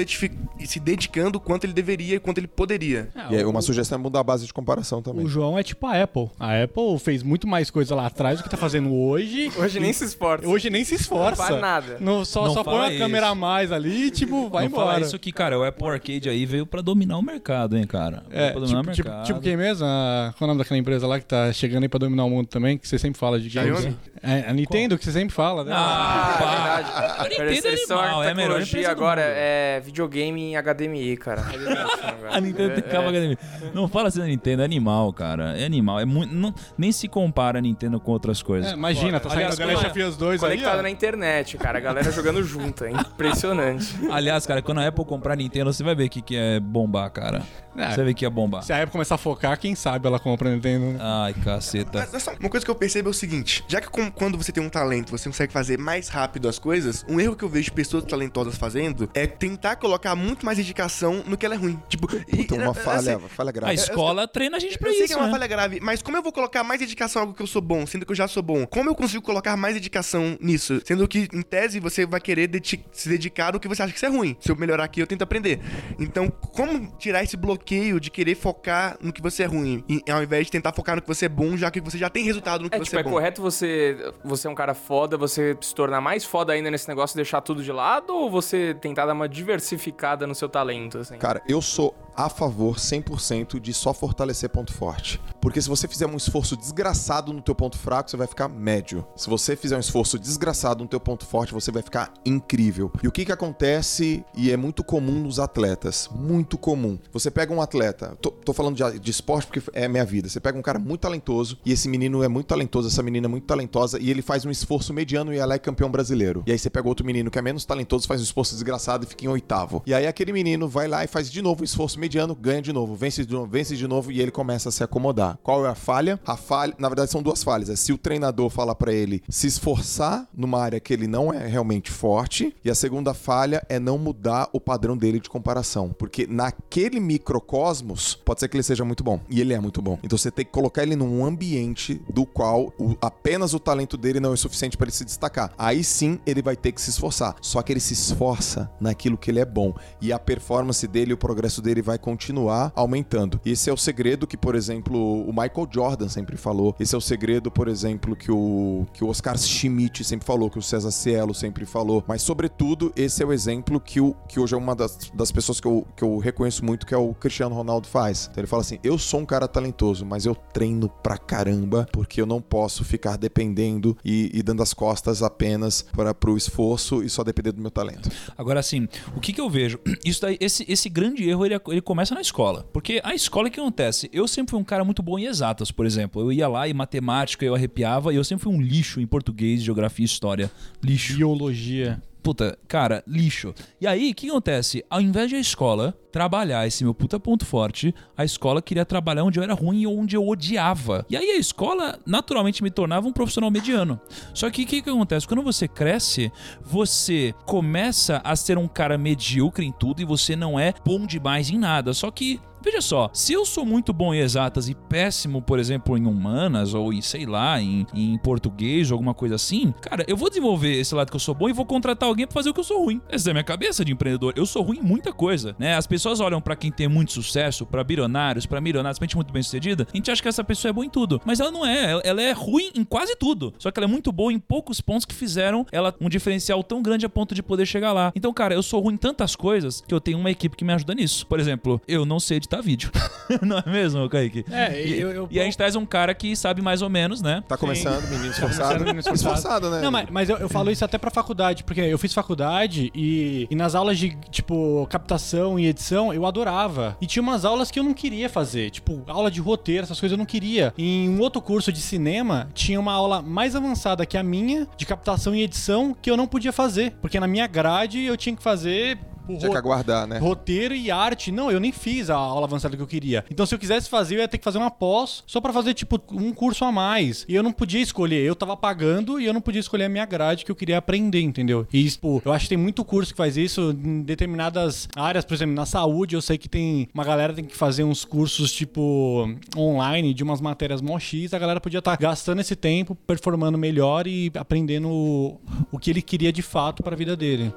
se dedicando o quanto ele deveria e quanto ele poderia. E aí, uma sugestão é mudar a base de comparação também. O João é tipo a Apple. A Apple fez muito mais coisa lá atrás do que tá fazendo hoje. hoje nem se esforça. Hoje nem se esforça. Não faz nada. No- só Não só põe uma câmera a mais ali e, tipo, vai não fala embora. isso que, cara, o Apple Arcade aí veio pra dominar o mercado, hein, cara? Veio É, pra dominar tipo, o tipo, mercado. tipo quem mesmo? A, qual é o nome daquela empresa lá que tá chegando aí pra dominar o mundo também, que você sempre fala de games? É, a Nintendo, que você sempre fala, né? Ah, Ah, pá. é verdade. A Cara, Nintendo é animal, é a melhor empresa agora, é videogame em HDMI, cara. A Nintendo tem cabo HDMI. Não fala assim da Nintendo, é animal, cara. É animal. É muito, não, nem se compara a Nintendo com outras coisas. É, imagina, tá saindo Aliás, quando- of Us 2 aí, Conectado ó. na internet, cara. A galera jogando junto. É impressionante. Aliás, cara, quando a Apple comprar a Nintendo, você vai ver o que, que é bombar, cara. É. Você vai ver que é bombar. Se a Apple começar a focar, quem sabe ela compra a Nintendo, né? Ai, caceta. Mas uma coisa que eu percebo é o seguinte: já que com- quando você tem um talento, você consegue fazer mais rápido as coisas, um erro que eu vejo pessoas talentosas fazendo é tentar colocar muito mais dedicação no que ela é ruim. Tipo, e- Puta, eu- uma eu falha, sei- falha A grave. escola treina a gente pra eu sei isso, que é uma né? falha grave, mas como eu vou colocar mais dedicação em algo que eu sou bom, sendo que eu já sou bom? Como eu consigo colocar mais dedicação nisso? Sendo que, em tese, você vai querer dedi- se dedicar no que você acha que isso é ruim. Se eu melhorar aqui, eu tento aprender. Então, como tirar esse bloqueio de querer focar no que você é ruim, e, ao invés de tentar focar no que você é bom, já que você já tem resultado no que É, você tipo, é é bom? correto você, você é um cara foda, você se tornar mais foda ainda nesse negócio e deixar tudo de lado? Ou você tentar dar uma diversificada no seu talento, assim? Cara, eu sou a favor 100% de só fortalecer ponto forte. Porque se você fizer um esforço desgraçado no teu ponto fraco, você vai ficar médio. Se você fizer um esforço desgraçado no teu ponto forte, você vai ficar incrível. E o que que acontece e é muito comum nos atletas, muito comum. Você pega um atleta, tô, tô falando de, de esporte porque é minha vida. Você pega um cara muito talentoso e esse menino é muito talentoso, essa menina é muito talentosa e ele faz um esforço mediano e ela é campeão brasileiro. E aí você pega outro menino que é menos talentoso, faz um esforço desgraçado e fica em oitavo. E aí aquele menino vai lá e faz de novo um esforço mediano, ganha de novo, vence de novo, vence de novo e ele começa a se acomodar. Qual é a falha? A falha, na verdade, são duas falhas. É se o treinador falar para ele se esforçar numa área que ele não é realmente forte, e a segunda falha é não mudar o padrão dele de comparação, porque naquele microcosmos pode ser que ele seja muito bom, e ele é muito bom. Então você tem que colocar ele num ambiente do qual o, apenas o talento dele não é suficiente para ele se destacar. Aí sim ele vai ter que se esforçar. Só que ele se esforça naquilo que ele é bom e a performance dele, o progresso dele vai continuar aumentando. Esse é o segredo que, por exemplo, o Michael Jordan sempre falou. Esse é o segredo, por exemplo, que o, que o Oscar Schmidt sempre falou, que o César Cielo sempre falou. Mas, sobretudo, esse é o exemplo que, o, que hoje é uma das, das pessoas que eu, que eu reconheço muito, que é o Cristiano Ronaldo faz. Então ele fala assim: eu sou um cara talentoso, mas eu treino pra caramba, porque eu não posso ficar dependendo e, e dando as costas apenas para pro esforço e só depender do meu talento. Agora, assim, o que, que eu vejo? Isso daí, esse, esse grande erro, ele, ele começa na escola. Porque a escola, o que acontece? Eu sempre fui um cara muito bom em exatas, por exemplo. Eu ia lá e matemática, eu arrepiava, e eu sempre fui um lixo em português, geografia e história. Lixo. Biologia. Puta, cara, lixo. E aí, o que acontece? Ao invés de a escola trabalhar esse meu puta ponto forte, a escola queria trabalhar onde eu era ruim e onde eu odiava. E aí a escola naturalmente me tornava um profissional mediano. Só que o que, que acontece? Quando você cresce, você começa a ser um cara medíocre em tudo e você não é bom demais em nada. Só que Veja só, se eu sou muito bom em exatas e péssimo, por exemplo, em humanas ou em, sei lá, em, em português ou alguma coisa assim, cara, eu vou desenvolver esse lado que eu sou bom e vou contratar alguém pra fazer o que eu sou ruim. Essa é a minha cabeça de empreendedor. Eu sou ruim em muita coisa, né? As pessoas olham pra quem tem muito sucesso, pra bilionários, pra milionários, pra gente muito bem sucedida, a gente acha que essa pessoa é boa em tudo. Mas ela não é. Ela- Ela é ruim em quase tudo. Só que ela é muito boa em poucos pontos que fizeram ela um diferencial tão grande a ponto de poder chegar lá. Então, cara, eu sou ruim em tantas coisas que eu tenho uma equipe que me ajuda nisso. Por exemplo, eu não sei editar vídeo. não é mesmo, Kaique? É, E, eu- eu- e a gente traz um cara que sabe mais ou menos, né? Tá começando, menino esforçado. começando, menino esforçado. esforçado, né? Não, mas, mas eu, eu falo isso até pra faculdade, porque eu fiz faculdade e, e nas aulas de, tipo, captação e edição, eu adorava. E tinha umas aulas que eu não queria fazer, tipo, aula de roteiro, essas coisas eu não queria. Em um outro curso de cinema, tinha uma aula mais avançada que a minha, de captação e edição, que eu não podia fazer. Porque na minha grade eu tinha que fazer. O Tinha que aguardar, né? Roteiro e arte. Não, eu nem fiz a aula avançada que eu queria. Então, se eu quisesse fazer, eu ia ter que fazer uma pós só pra fazer, tipo, um curso a mais. E eu não podia escolher. Eu tava pagando e eu não podia escolher a minha grade que eu queria aprender, entendeu? E, tipo, eu acho que tem muito curso que faz isso em determinadas áreas. Por exemplo, na saúde, eu sei que tem uma galera que tem que fazer uns cursos, tipo, online de umas matérias mó X. A galera podia estar gastando esse tempo, performando melhor e aprendendo o, o que ele queria de fato pra vida dele.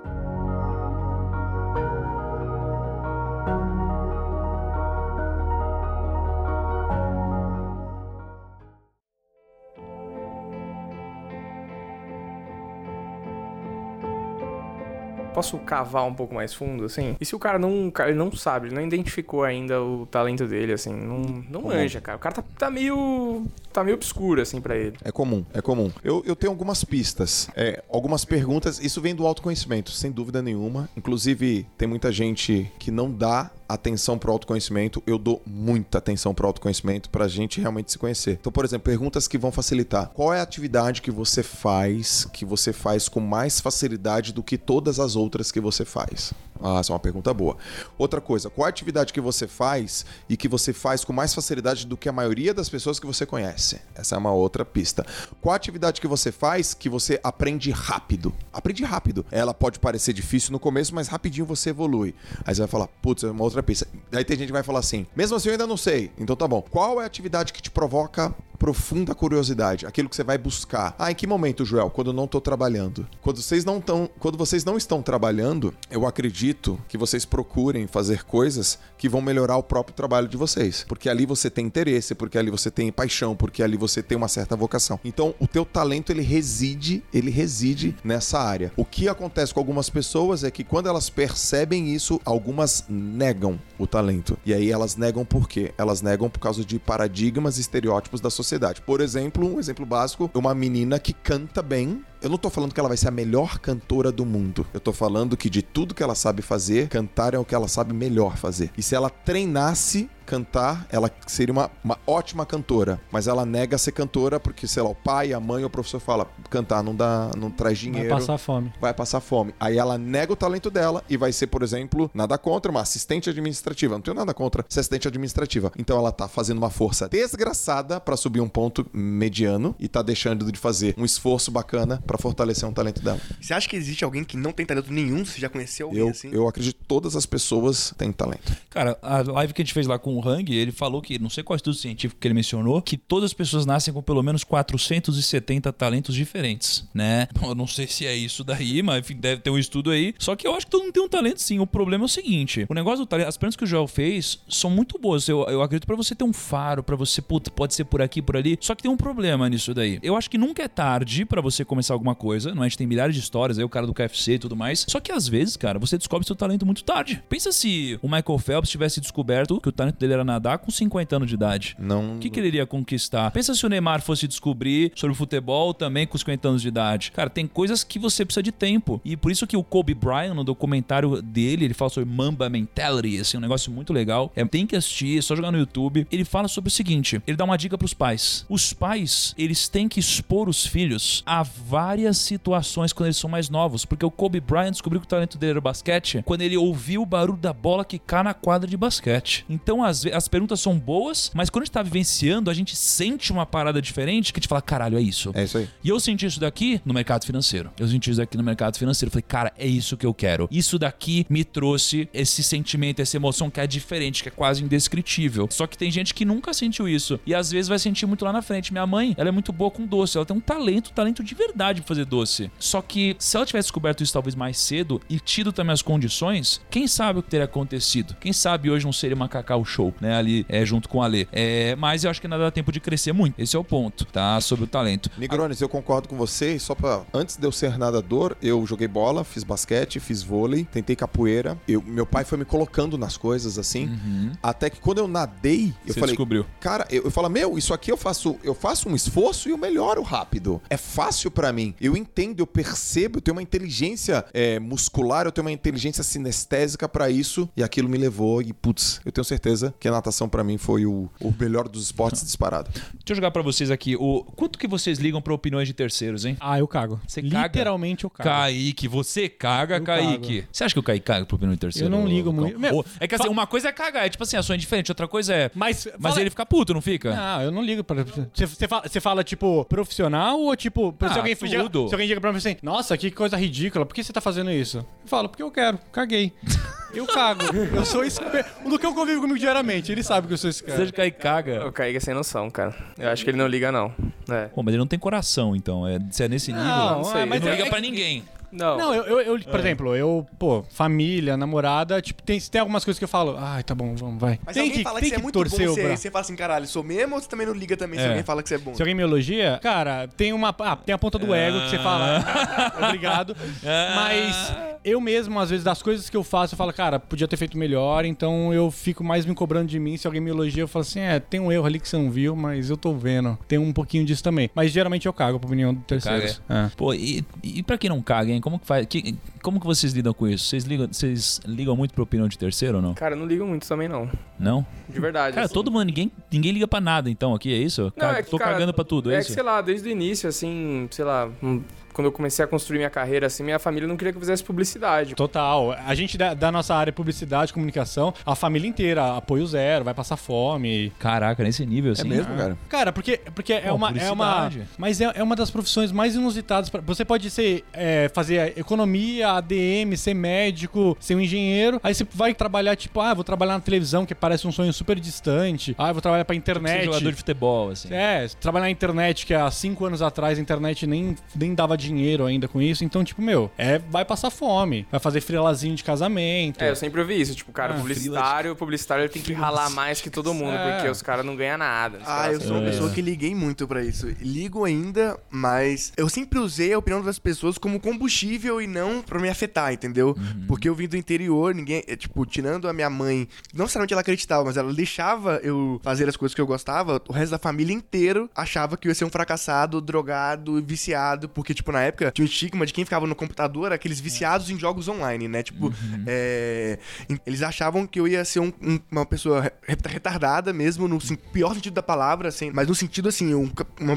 Posso cavar um pouco mais fundo, assim? E se o cara não, cara ele não sabe, ele não identificou ainda o talento dele, assim, não, não manja, cara. O cara tá, tá meio. tá meio obscuro, assim, pra ele. É comum, é comum. Eu, eu tenho algumas pistas, é, algumas perguntas. Isso vem do autoconhecimento, sem dúvida nenhuma. Inclusive, tem muita gente que não dá atenção pro autoconhecimento. Eu dou muita atenção pro autoconhecimento pra gente realmente se conhecer. Então, por exemplo, perguntas que vão facilitar. Qual é a atividade que você faz, que você faz com mais facilidade do que todas as outras que você faz? Ah, essa é uma pergunta boa. Outra coisa, qual a atividade que você faz e que você faz com mais facilidade do que a maioria das pessoas que você conhece? Essa é uma outra pista. Qual a atividade que você faz que você aprende rápido? Aprende rápido. Ela pode parecer difícil no começo, mas rapidinho você evolui. Aí você vai falar, putz, é uma outra pista. Aí tem gente que vai falar assim, mesmo assim eu ainda não sei. Então tá bom. Qual é a atividade que te provoca profunda curiosidade, aquilo que você vai buscar. Ah, em que momento, Joel? Quando eu não tô trabalhando. Quando vocês não estão, quando vocês não estão trabalhando, eu acredito que vocês procurem fazer coisas que vão melhorar o próprio trabalho de vocês, porque ali você tem interesse, porque ali você tem paixão, porque ali você tem uma certa vocação. Então, o teu talento ele reside, ele reside nessa área. O que acontece com algumas pessoas é que quando elas percebem isso, algumas negam o talento. E aí elas negam por quê? Elas negam por causa de paradigmas e estereótipos da sociedade. Por exemplo, um exemplo básico, uma menina que canta bem, eu não tô falando que ela vai ser a melhor cantora do mundo. Eu tô falando que de tudo que ela sabe fazer, cantar é o que ela sabe melhor fazer. E se ela treinasse cantar, ela seria uma, uma ótima cantora, mas ela nega ser cantora porque, sei lá, o pai, a mãe ou o professor fala, cantar não dá, não traz dinheiro. Vai passar fome. Vai passar fome. Aí ela nega o talento dela e vai ser, por exemplo, nada contra, uma assistente administrativa. Não tenho nada contra ser assistente administrativa. Então ela tá fazendo uma força desgraçada para subir um ponto mediano e tá deixando de fazer um esforço bacana para fortalecer um talento dela. Você acha que existe alguém que não tem talento nenhum? Você já conheceu alguém Eu, assim? eu acredito que todas as pessoas têm talento. Cara, a live que a gente fez lá com o Hang, ele falou que, não sei qual estudo científico que ele mencionou, que todas as pessoas nascem com pelo menos 470 talentos diferentes, né? Bom, eu não sei se é isso daí, mas enfim, deve ter um estudo aí. Só que eu acho que todo mundo tem um talento sim. O problema é o seguinte: o negócio do talento, as perguntas que o Joel fez são muito boas. Eu, eu acredito pra você ter um faro, pra você, puta, pode ser por aqui, por ali. Só que tem um problema nisso daí. Eu acho que nunca é tarde pra você começar alguma coisa, não é? A gente tem milhares de histórias aí, o cara do KFC e tudo mais. Só que às vezes, cara, você descobre seu talento muito tarde. Pensa se o Michael Phelps tivesse descoberto que o talento dele era nadar com 50 anos de idade. Não. O que, que ele iria conquistar? Pensa se o Neymar fosse descobrir sobre futebol também com 50 anos de idade. Cara, tem coisas que você precisa de tempo. E por isso que o Kobe Bryant, no documentário dele, ele fala sobre Mamba Mentality, assim, um negócio muito legal. É, tem que assistir, é só jogar no YouTube. Ele fala sobre o seguinte: ele dá uma dica pros pais. Os pais, eles têm que expor os filhos a várias situações quando eles são mais novos. Porque o Kobe Bryant descobriu que o talento dele era o basquete quando ele ouviu o barulho da bola quicar na quadra de basquete. Então, as, as perguntas são boas, mas quando a gente tá vivenciando, a gente sente uma parada diferente que a gente fala, caralho, é isso. É isso aí. E eu senti isso daqui no mercado financeiro. Eu senti isso daqui no mercado financeiro. Falei, cara, é isso que eu quero. Isso daqui me trouxe esse sentimento, essa emoção que é diferente, que é quase indescritível. Só que tem gente que nunca sentiu isso. E às vezes vai sentir muito lá na frente. Minha mãe, ela é muito boa com doce. Ela tem um talento, talento de verdade pra fazer doce. Só que se ela tivesse descoberto isso talvez mais cedo e tido também as condições, quem sabe o que teria acontecido? Quem sabe hoje não seria uma Cacau Show, né? Ali é, junto com a Lê. É, mas eu acho que ainda dá tempo de crescer muito. Esse é o ponto, tá? Sobre o talento. Nigrones, eu concordo com você. Só pra. Antes de eu ser nadador, eu joguei bola, fiz basquete, fiz vôlei, tentei capoeira. Eu, meu pai foi me colocando nas coisas assim. Até que quando eu nadei, eu Você falei. descobriu. Cara, eu, eu falo, meu, isso aqui eu faço, eu faço um esforço e eu melhoro rápido. É fácil pra mim. Eu entendo, eu percebo, eu tenho uma inteligência é, muscular, eu tenho uma inteligência sinestésica pra isso. E aquilo me levou e, putz, eu tenho certeza que a natação pra mim foi o, o melhor dos esportes disparado. Deixa eu jogar pra vocês aqui. O quanto que vocês ligam pra opiniões de terceiros, hein? Ah, eu cago. Você caga? Literalmente eu cago. Kaique, você caga, Eu Kaique. cago. Você acha que o Kaique caga pro opinião de terceiro? Eu não ligo muito. Meu, é que assim, uma coisa é cagar, é tipo assim, a sua é indiferente, outra coisa é. Mas, Mas fala- ele fica puto, não fica? Não, eu não ligo pra. Você, você fala, você fala, tipo, profissional ou tipo. Ah, se, alguém chega, tudo. se alguém chega pra mim assim, nossa, que coisa ridícula, por que você tá fazendo isso? Eu falo, porque eu quero, caguei. Eu cago. Eu sou esse. O Luquão convive comigo diariamente, ele sabe que eu sou esse Você cara. que Kaique caga? O Kaique é sem noção, cara. Eu acho que ele não liga, não. É. Pô, mas ele não tem coração, então. É, se é nesse nível. Não, não sei. é, mas não é- liga é pra que- ninguém. Não. Não, eu, eu, eu, por exemplo, eu, pô, família, namorada, tipo, tem, tem algumas coisas que eu falo, ai, tá bom, vamos, vai. Mas tem alguém que, fala tem que você que é muito bom, você, braço. você fala assim, caralho, sou mesmo ou você também não liga também se É. alguém fala que você é bom? Se alguém me elogia, cara, tem uma. Ah, tem a ponta do ego que você fala. "Ah, Obrigado. Mas eu mesmo, às vezes, das coisas que eu faço, eu falo, cara, podia ter feito melhor, então eu fico mais me cobrando de mim. Se alguém me elogia, eu falo assim, é, tem um erro ali que você não viu, mas eu tô vendo. Tem um pouquinho disso também. Mas geralmente eu cago pra opinião do terceiros. É. Pô, e, e pra quem não caga, hein? Como que faz? que- como que vocês lidam com isso? Vocês ligam, vocês ligam muito pra opinião de terceiro ou não? Cara, não ligo muito também, não. Não? De verdade. Cara, assim. todo mundo, ninguém, ninguém liga pra nada, então, aqui, é isso? Não, Ca- é que, Tô cara, cagando pra tudo, é, É isso? que, sei lá, desde o início, assim, sei lá, quando eu comecei a construir minha carreira, assim, minha família não queria que eu fizesse publicidade. Total. A gente da, da nossa área publicidade, comunicação, a família inteira, apoio zero, vai passar fome. Caraca, nesse nível, assim. É mesmo, cara? Cara, porque, porque é, Pô, uma, é uma. Mas é, é uma das profissões mais inusitadas. pra- Você pode ser é, fazer economia, ADM, ser médico, ser um engenheiro. Aí você vai trabalhar, tipo, ah, vou trabalhar na televisão, que parece um sonho super distante. Ah, eu vou trabalhar pra Ser internet. jogador de futebol, assim. É, trabalhar na internet, que há cinco anos atrás a internet nem, nem dava dinheiro ainda com isso. Então, tipo, meu, é, vai passar fome. Vai fazer frilazinho de casamento. É, eu sempre ouvi isso. Tipo, cara, Ah, publicitário, o publicitário ele tem que ralar mais que todo mundo, É. porque os caras não ganham nada. Ah, caras eu sou uma É. pessoa que liguei muito pra isso. Ligo ainda, mas eu sempre usei a opinião das pessoas como combustível e não pra me afetar, entendeu? Porque eu vim do interior, ninguém, é, tipo, tirando a minha mãe, não necessariamente ela acreditava, mas ela deixava eu fazer as coisas que eu gostava, o resto da família inteiro achava que eu ia ser um fracassado, drogado, viciado, porque, tipo, na época tinha o estigma de quem ficava no computador, aqueles viciados em jogos online, né? Tipo, é, em- eles achavam que eu ia ser um- um- uma pessoa re- retardada mesmo, no sen- pior sentido da palavra, assim, mas no sentido assim, um,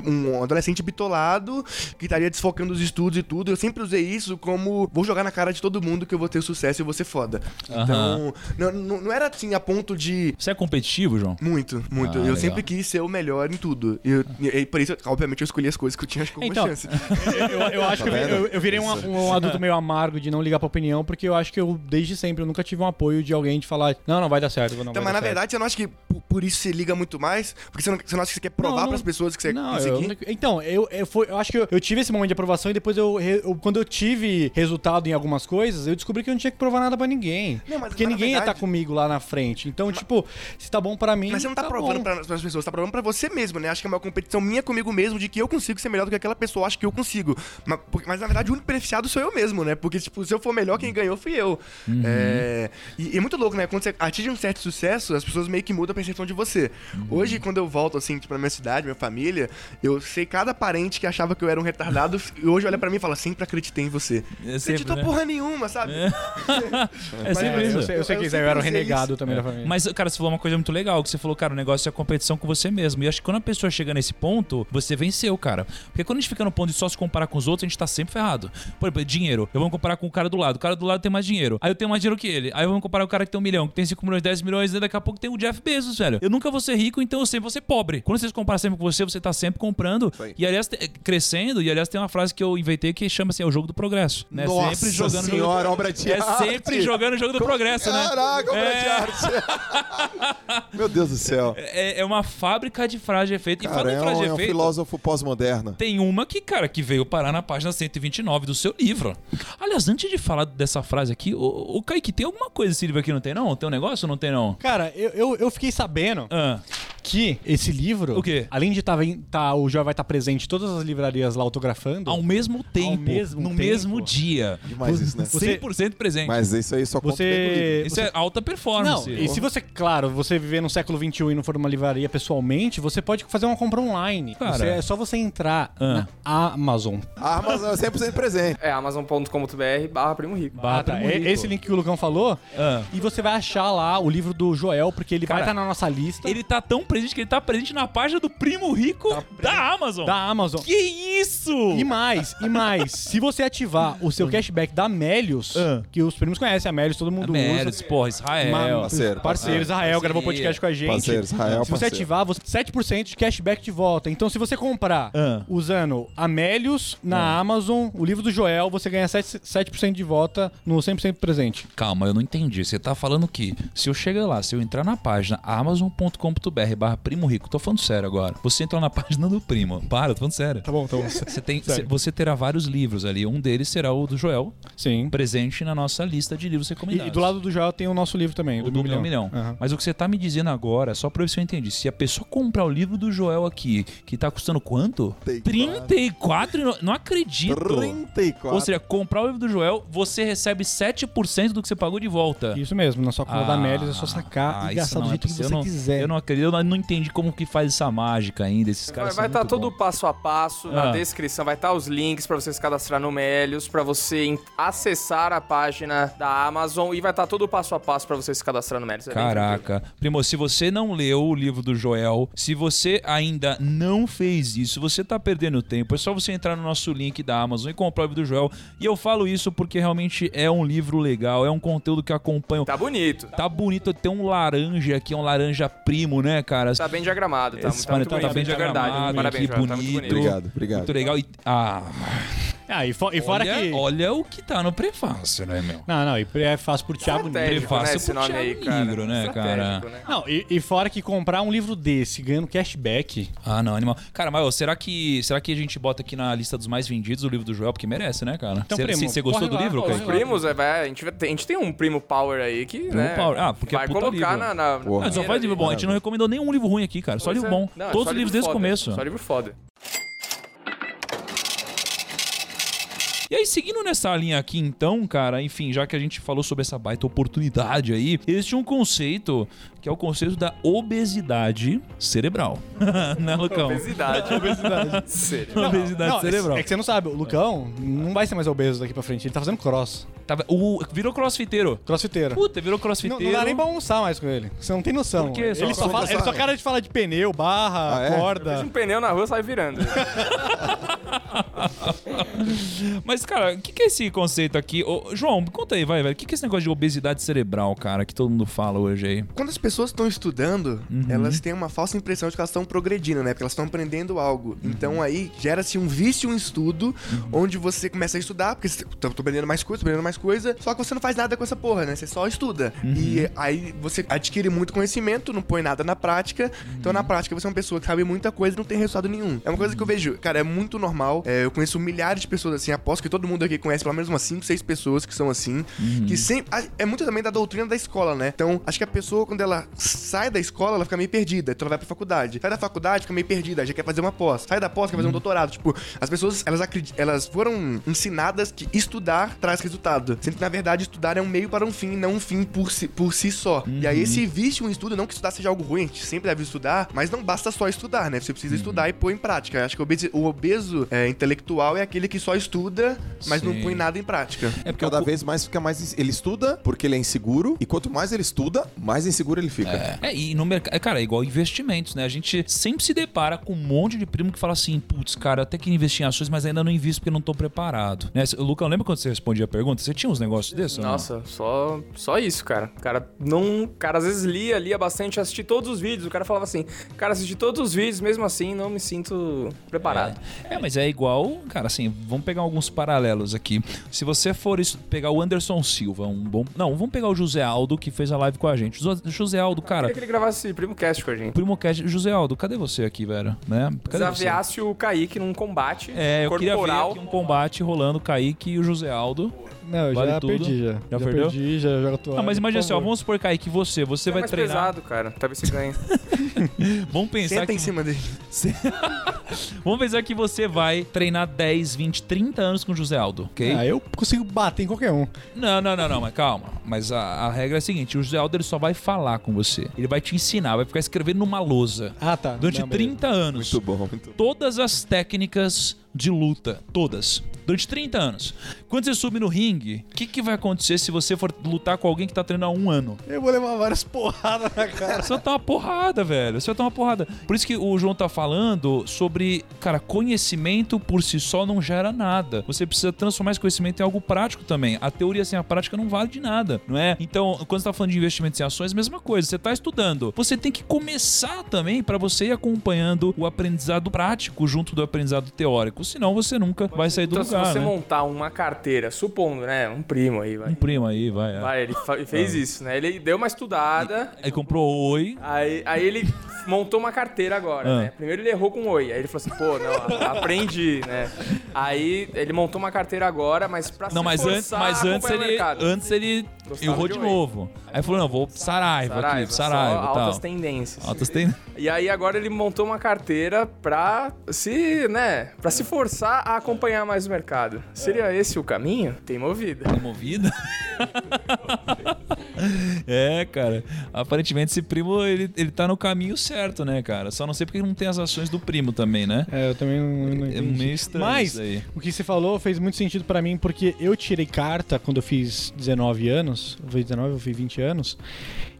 um adolescente bitolado que estaria desfocando os estudos e tudo. Eu sempre usei isso como vou jogar na cara de todo mundo que eu vou ter sucesso e eu vou ser foda. Então, não, não, não era assim a ponto de. Você é competitivo, João? Muito, muito. Ah, eu legal. sempre quis ser o melhor em tudo. E, eu- e- e por isso, obviamente, eu escolhi as coisas que eu tinha alguma Então, chance. eu, eu acho que eu, vendo? eu- eu virei um, um adulto meio amargo de não ligar pra opinião, porque eu acho que eu, desde sempre, eu nunca tive um apoio de alguém de falar, não, não vai dar certo, não Então, vai mas dar na certo. verdade, você não acha que por, isso você liga muito mais? Porque você não, você não acha que você quer provar Não, não. pras pessoas que você Não, eu, então, eu, eu, foi- eu acho que eu, eu tive esse momento de aprovação e depois eu, quando eu tive resultado em algumas coisas, eu descobri que eu não tinha que provar nada pra ninguém. Não, mas- porque mas ninguém ia verdade- estar comigo lá na frente. Então, tipo, se tá bom pra mim. Mas você não tá, provando bom. pra, pras pessoas, você tá provando pra você mesmo, né? Acho que é uma competição minha comigo mesmo de que eu consigo ser melhor do que aquela pessoa acha que eu consigo. Mas, mas, na verdade o único beneficiado sou eu mesmo, né? Porque, tipo, se eu for melhor, quem ganhou fui eu. É, E, é muito louco, né? Quando você atinge um certo sucesso, as pessoas meio que mudam a percepção de você. Hoje, quando eu volto, assim, tipo, pra minha cidade, minha família, eu sei cada parente que achava que eu era um retardado e hoje olha pra mim e fala, sempre acreditei em você. É Você sempre, acreditou né? porra nenhuma, sabe? É sempre É, isso. eu sei, eu sei Eu- que eu isso aí, eu sempre era usei renegado isso. também da família. Mas, cara, você falou uma coisa muito legal, que você falou, cara, o negócio é a competição com você mesmo. E acho que quando a pessoa chega nesse ponto, você venceu, cara. Porque quando a gente fica no ponto de só se comparar com os outros, a gente tá sempre ferrado. Por exemplo, dinheiro. Eu vou comparar com o cara do lado. O cara do lado tem mais dinheiro. Aí eu tenho mais dinheiro que ele. Aí eu vou comparar com o cara que tem um milhão, que tem 5 milhões, 10 milhões, e daqui a pouco tem o Jeff Bezos, velho. Eu nunca vou ser rico, então eu sempre vou ser pobre. Quando você se compara sempre com você, você tá sempre comprando. E aliás, crescendo. E aliás, tem uma frase que eu inventei que chama assim: é o jogo do progresso. Né? Nossa sempre jogando senhora, jogo... obra de É arte. sempre jogando o jogo do progresso, né? Caraca, obra É. de arte. Meu Deus do céu. É, é uma fábrica de frase de efeito. e Cara, falando em é um, de é um efeito, filósofo pós-moderno. tem uma que, cara, que veio parar na página 129 do seu livro. Aliás, antes de falar dessa frase aqui, o, o Kaique, tem alguma coisa esse livro aqui, não tem não? Tem um negócio ou não tem não? Cara, eu, eu, eu fiquei sabendo Ah, que esse livro, O quê? além de tá, tá, o Joy vai estar presente em todas as livrarias lá autografando, ao mesmo tempo, mesmo no tempo. mesmo dia. Demais isso, né? Você- 100% presente. Mas isso aí só conta você... Isso você- é alta Não, performance. e se você, claro, você viver no século XXI e não for numa livraria pessoalmente, você pode fazer uma compra online. Cara. Você- é só você entrar Ah. na Amazon. A Amazon é 100% presente. É amazon.com.br barra primo rico. Barra Ah, tá. Primo Rico. esse link que o Lucão falou. Ah. E você vai achar lá o livro do Joel, porque ele vai Cara, estar na nossa lista Ele tá tão presente que ele tá presente na página do Primo Rico da Amazon. da Amazon. Que isso? E mais, e mais, se você ativar o seu cashback da Amélios, Ah. que os primos conhecem, a Amélios todo mundo usa. porra, Israel. Ma- Parceiro, parceiro, Israel, gravou podcast com a gente. Parceiro, Israel, Se você parceiro. ativar, você 7% de cashback de volta. Então, se você comprar Ah. usando Amélios na Amazon, o livro do Joel, você ganha 7%, 7% de volta no 100% presente. Calma, eu não entendi. Você tá falando que se eu chegar lá, se eu entrar na página amazon.com.br barra primo rico, tô falando sério agora. Você entra na página do primo. Para, tô falando sério. Tá bom, tá bom. Você, tem, você terá vários livros ali. Um deles será o do Joel, Sim. presente na nossa lista de livros E, recomendados. e do lado do Joel tem o nosso livro também, o do milhão milhão. Aham. Mas o que você tá me dizendo agora, só pra ver se eu entendi. Se a pessoa comprar o livro do Joel aqui, que tá custando quanto? 34. 34? Não, não acredito. 34. Ou seja, comprar o livro do Joel, você recebe 7% do que você pagou de volta. Isso mesmo, na sua conta da Amélios é só sacar ah, e isso gastar não do é jeito que possível. você eu não, quiser. Eu não acredito, eu não entendi como que faz essa mágica ainda. Esses caras vai estar muito todo bons. passo a passo na Ah. descrição, vai estar os links pra você se cadastrar no Melios, pra você acessar a página da Amazon e vai estar todo o passo a passo pra você se cadastrar no Melios. É. Caraca. Primo, se você não leu o livro do Joel, se você ainda não fez isso, você tá perdendo tempo. É só você entrar no nosso link da Amazon e comprar o livro do Joel. E eu falo isso porque realmente é um livro legal, é um conteúdo que acompanha. Tá bonito. Tá bonito, tem um laranja aqui, um laranja primo, né, cara? Tá bem diagramado, tá, Esse tá muito tá bonito, bem de verdade. diagramado, Parabéns, que Joel, tá muito bonito. bonito. Obrigado, obrigado. Muito legal. E, ah, Ah, e, fo- e fora olha, que. olha o que tá no prefácio, né, meu? Não, não, e é fácil por Thiago Negro. Né, Prefácio pro nome Thiago aí, cara. Negro, né, cara? Né? Não, e, e fora que comprar um livro desse ganhando cashback. Ah, não, animal. Cara, mas será que será que a gente bota aqui na lista dos mais vendidos o livro do Joel? Porque merece, né, cara? Então, Você primo, você gostou do lá, livro, Os cara? lá. primos, é, vai, a, gente a gente tem um primo power aí que, né, power. Ah, porque é vai puta colocar livro. na... na Porra. Não, só faz livro bom. A gente não recomendou nenhum livro ruim aqui, cara. Só livro é. bom. É Todos os livros livro desde o começo. Só livro foda. E aí, seguindo nessa linha aqui, então, cara, enfim, já que a gente falou sobre essa baita oportunidade aí, existe um conceito que é o conceito da obesidade cerebral. né, Lucão? Obesidade. Obesidade. Sério. Obesidade Não, cerebral. É que você não sabe, o Lucão não vai ser mais obeso daqui pra frente. Ele tá fazendo cross. Tava- o, virou crossfiteiro. Crossfiteiro. Puta, virou Não, crossfiteiro. não dá nem pra almoçar mais com ele. Você não tem noção. Por quê? Ele Só- só, fala, ele só cara de falar de pneu, barra, Ah, é? corda. Um pneu na rua sai virando. Mas, cara, o que, que é esse conceito aqui? Ô, João, conta aí, vai, velho. O que, que é esse negócio de obesidade cerebral, cara, que todo mundo fala hoje aí? Quando as pessoas estão estudando, Uhum. elas têm uma falsa impressão de que elas estão progredindo, né? Porque elas estão aprendendo algo. Uhum. Então aí gera-se um vício em estudo, onde você começa a estudar, porque você tá tô aprendendo mais coisa, tô aprendendo mais coisa, só que você não faz nada com essa porra, né? Você só estuda. Uhum. E aí você adquire muito conhecimento, não põe nada na prática. Então Uhum. na prática você é uma pessoa que sabe muita coisa e não tem resultado nenhum. É uma coisa que eu vejo, cara, é muito normal. É, eu conheço milhares de pessoas assim, aposto que todo mundo aqui conhece pelo menos umas 5, 6 pessoas que são assim, Uhum. que sempre. É muito também da doutrina da escola, né? Então, acho que a pessoa, quando ela sai da escola, ela fica meio perdida. Então ela vai pra faculdade. Sai da faculdade, fica meio perdida, já quer fazer uma pós. Sai da pós, quer Uhum. fazer um doutorado. Tipo, as pessoas, elas acreditam, elas foram ensinadas que estudar traz resultado. Sendo que, na verdade, estudar é um meio para um fim, não um fim por si, por si só. E Uhum. aí, esse vício em estudo, não que estudar seja algo ruim, a gente sempre deve estudar, mas não basta só estudar, né? Você precisa Uhum. estudar e pôr em prática. Acho que o obeso, o obeso é, intelectual é aquele que só estuda, mas não Sim. põe nada em prática. É porque Cada o- vez mais fica mais. Ele estuda porque ele é inseguro, e quanto mais ele estuda, mais inseguro ele fica. É, e no mercado. Cara, é igual investimentos, né? A gente sempre se depara com um monte de primo que fala assim: putz, cara, até que investir em ações, mas ainda não invisto porque não tô preparado. Né? Lucão, lembra quando você respondia a pergunta? Você tinha uns negócios desses? ou não? Nossa, só, só isso, cara. Cara não. O cara às vezes lia, lia bastante, assistia todos os vídeos. O cara falava assim, cara, assisti todos os vídeos, mesmo assim, não me sinto preparado. É, é, mas é igual, cara, assim, vamos pegar alguns paralelos aqui. Se você for isso- pegar o Anderson Silva, um bom. Não, vamos pegar o José Aldo, que fez a live com a gente. Jo- José Aldo, cara, Queria que ele gravasse Primo Cast com a gente. primo cast. José Aldo, cadê você aqui, velho? Né? Cadê você? Desafiasse o Kaique num combate É, eu queria ver corporal. aqui um combate rolando Kaique e o José Aldo. Não, eu Vale já tudo. perdi, já. Já perdeu? perdi, já jogo atuado. Não, mas imagina assim, ó, vamos supor, Kaique, você, você é vai mais treinar. pesado, cara. Talvez você ganhe. Vamos pensar Senta que em cima dele. Vamos pensar que você vai treinar 10, 20, 30 anos com o José Aldo, ok? Ah, eu consigo bater em qualquer um. Não, não, não, não, mas calma. Mas a, a regra é a seguinte: o José Aldo ele só vai falar com você. Ele vai te ensinar, vai ficar escrevendo numa lousa. Ah, tá. Durante Não, beleza. 30 anos. Muito bom, muito bom. Todas as técnicas de luta. Todas. Durante 30 anos. Quando você subir no ringue, o que, que vai acontecer se você for lutar com alguém que tá treinando há um ano? Eu vou levar várias porradas na cara. Você vai tomar uma porrada, velho. Você vai tomar uma porrada. Por isso que o João tá falando sobre, cara, conhecimento por si só não gera nada. Você precisa transformar esse conhecimento em algo prático também. A teoria sem a prática não vale de nada, não é? Então, quando você tá falando de investimentos em ações, mesma coisa. Você tá estudando. Você tem que começar também para você ir acompanhando o aprendizado prático junto do aprendizado teórico. Senão você nunca vai sair do Então, lugar, se você né? montar uma carteira, supondo, né? Um primo aí, vai. Um primo aí, vai. é. Vai, ele fez isso, né? Ele deu uma estudada, Aí comprou oi. aí, aí ele montou uma carteira agora, Ah. né? Primeiro ele errou com oi, aí ele falou assim, pô, não, aprendi, né? Aí ele montou uma carteira agora, mas pra Não, se mas antes, forçar mas antes acompanhar o ele, antes ele Gostava errou de de novo. Aí falou, não, vou Saraiva, Saraiva, aqui, Saraiva só e tal. altas tendências. Altas tem. E aí agora ele montou uma carteira pra se, né, pra se forçar a acompanhar mais o mercado. Seria esse o caminho? Tem movida. movida. É, cara. Aparentemente esse primo, ele, ele tá no caminho certo, né, cara? Só não sei porque não tem as ações do primo também, né? É, eu também não, não É entendi. meio estranho Mas isso aí. o que você falou fez muito sentido pra mim, porque eu tirei carta quando eu fiz 19 anos. Foi 19 ou foi 20 anos.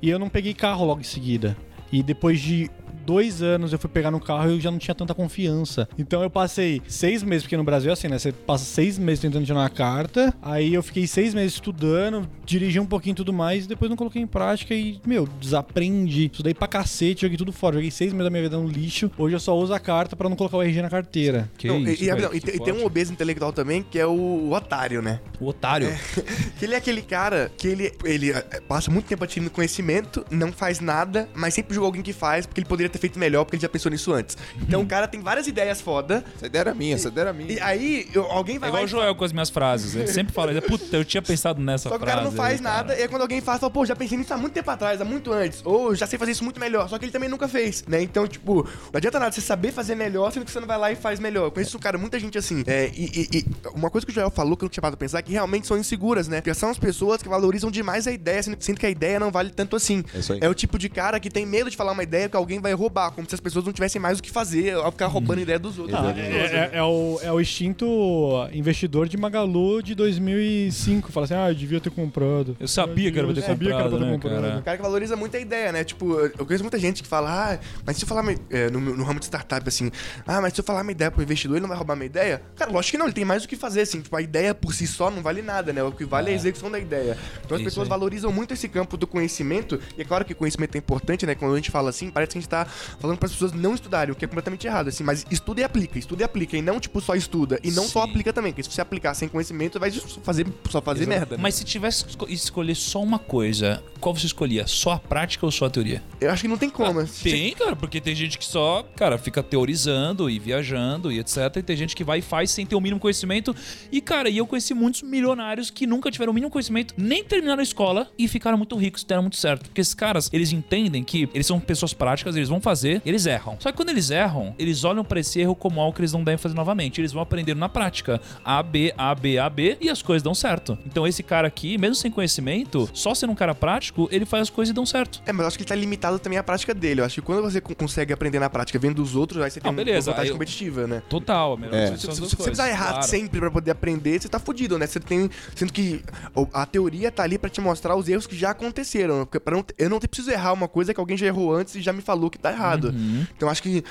E eu não peguei carro logo em seguida. E depois de dois anos eu fui pegar no carro e eu já não tinha tanta confiança. Então eu passei seis meses, porque no Brasil é assim, né? Você passa seis meses tentando tirar uma carta, aí eu fiquei seis meses estudando, dirigi um pouquinho e tudo mais, e depois não coloquei em prática e, meu, desaprendi. Estudei pra cacete, joguei tudo fora. Joguei seis meses da minha vida no lixo. Hoje eu só uso a carta pra não colocar o RG na carteira. Que Não, e- isso, e, velho, e que tem- e tem um obeso intelectual também, que é o, o otário, né? O otário. Que ele é aquele cara que ele, ele eh, passa muito tempo adquirindo conhecimento, não faz nada, mas sempre julga alguém que faz, porque ele poderia ter feito melhor, porque ele já pensou nisso antes. Então o cara tem várias ideias foda, Essa ideia era minha, essa ideia era minha. e aí eu- alguém É vai igual lá o e Joel com as minhas frases. Ele sempre fala, puta, eu tinha pensado nessa Só que o frase. cara não faz aí, cara. nada, e aí quando alguém faz, fala, pô, já pensei nisso há muito tempo atrás, há muito antes. Ou já sei fazer isso muito melhor, só que ele também nunca fez, né? Então, tipo, não adianta nada você saber fazer melhor, sendo que você não vai lá e faz melhor. Eu conheço, cara, muita gente assim. É, e, e- e uma coisa que o Joel falou que eu não tinha parado pra pensar é que realmente são inseguras, né? Porque são as pessoas que valorizam demais a ideia, sendo que a ideia não vale tanto assim. É isso aí. É o tipo de cara que tem medo de falar uma ideia que alguém vai roubar, como se as pessoas não tivessem mais o que fazer ao ficar roubando a ideia dos outros. Ah, é, é- é o, é o instinto investidor de Magalu de 2005. Fala assim, ah, eu devia ter comprado. Eu sabia que era pra ter Eu sabia que era pra comprado, ter né, comprado. cara? O cara que valoriza muito a ideia, né? Tipo, eu conheço muita gente que fala, ah, mas se eu falar é, no, no ramo de startup, assim, ah, mas se eu falar minha ideia pro investidor, ele não vai roubar minha ideia? Cara, lógico que não, ele tem mais o que fazer, assim. Tipo, a ideia por si só não vale nada, né? O que vale é, a execução da ideia. Então as Isso pessoas aí. valorizam muito esse campo do conhecimento, e é claro que conhecimento é importante, né? Quando a gente fala assim, parece que a gente tá falando para as pessoas não estudarem, o que é completamente errado, assim, mas estuda e aplica, estuda e aplica, e não, tipo, só estuda, e não só Sim. aplica também, porque se você aplicar sem conhecimento, vai fazer, só fazer merda. né? Mas se tivesse que esco- escolher só uma coisa, qual você escolhia? Só a prática ou só a teoria? Eu acho que não tem como. Ah, Tem, cara, porque tem gente que só, cara, fica teorizando e viajando e etc. E tem gente que vai e faz sem ter o mínimo conhecimento. E, cara, e eu conheci muitos milionários que nunca tiveram o mínimo conhecimento, nem terminaram a escola e ficaram muito ricos, deram muito certo. Porque esses caras, eles entendem que eles são pessoas práticas, eles vão fazer, eles erram. Só que quando eles erram, eles olham pra esse erro como algo que eles não devem fazer novamente. Eles vão aprendendo na prática. A, B, A, B, A, B e as coisas dão certo. Então esse cara aqui, mesmo sem conhecimento, só sendo um cara prático, ele faz as coisas e dão certo. É, mas eu acho que ele tá limitado também à prática dele. Eu acho que quando você con- consegue aprender na prática vendo dos outros, aí você tem Ah, beleza, uma vantagem eu- competitiva, né? Total, a melhor É. Se, se- duas se você precisar errar claro. sempre pra poder aprender, você tá fudido, né? Você tem. Sendo que a teoria tá ali pra te mostrar os erros que já aconteceram. Porque pra não, eu não preciso errar uma coisa que alguém já errou antes e já me falou que tá errado. Uhum. Então acho que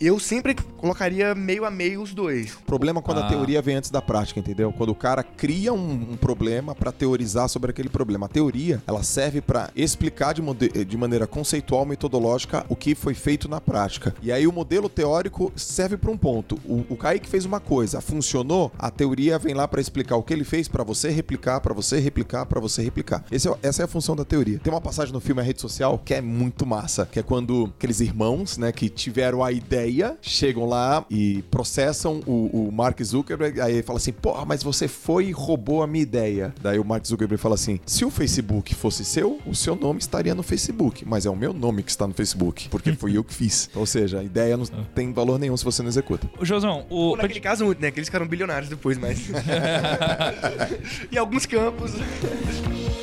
eu sempre colocaria meio a meio os dois. O problema é quando Ah. a teoria vem antes da prática, entendeu? Quando o cara cria um, um problema pra teorizar sobre aquele problema. A teoria, ela serve pra explicar de, de maneira conceitual, metodológica, o que foi feito na prática. E aí o modelo teórico serve pra um ponto. O, o Kaique fez uma coisa, funcionou, a teoria vem lá pra explicar o que ele fez pra você replicar, pra você replicar, pra você replicar. Esse é- essa é a função da teoria. Tem uma passagem no filme A Rede Social que é muito massa, que é quando aqueles irmãos, né, que tiveram a ideia, chegam lá e processam o, o Mark Zuckerberg, aí ele fala assim, porra, mas você foi e roubou a minha ideia. Daí o Mark Zuckerberg fala assim, se o Facebook fosse seu, o seu nome estaria no Facebook, mas é o meu nome que está no Facebook, porque foi eu que fiz. Ou seja, a ideia não tem valor nenhum se você não executa. Ô, Josão, o... Ou naquele caso, né? Que eles ficaram bilionários depois, mas. em alguns campos.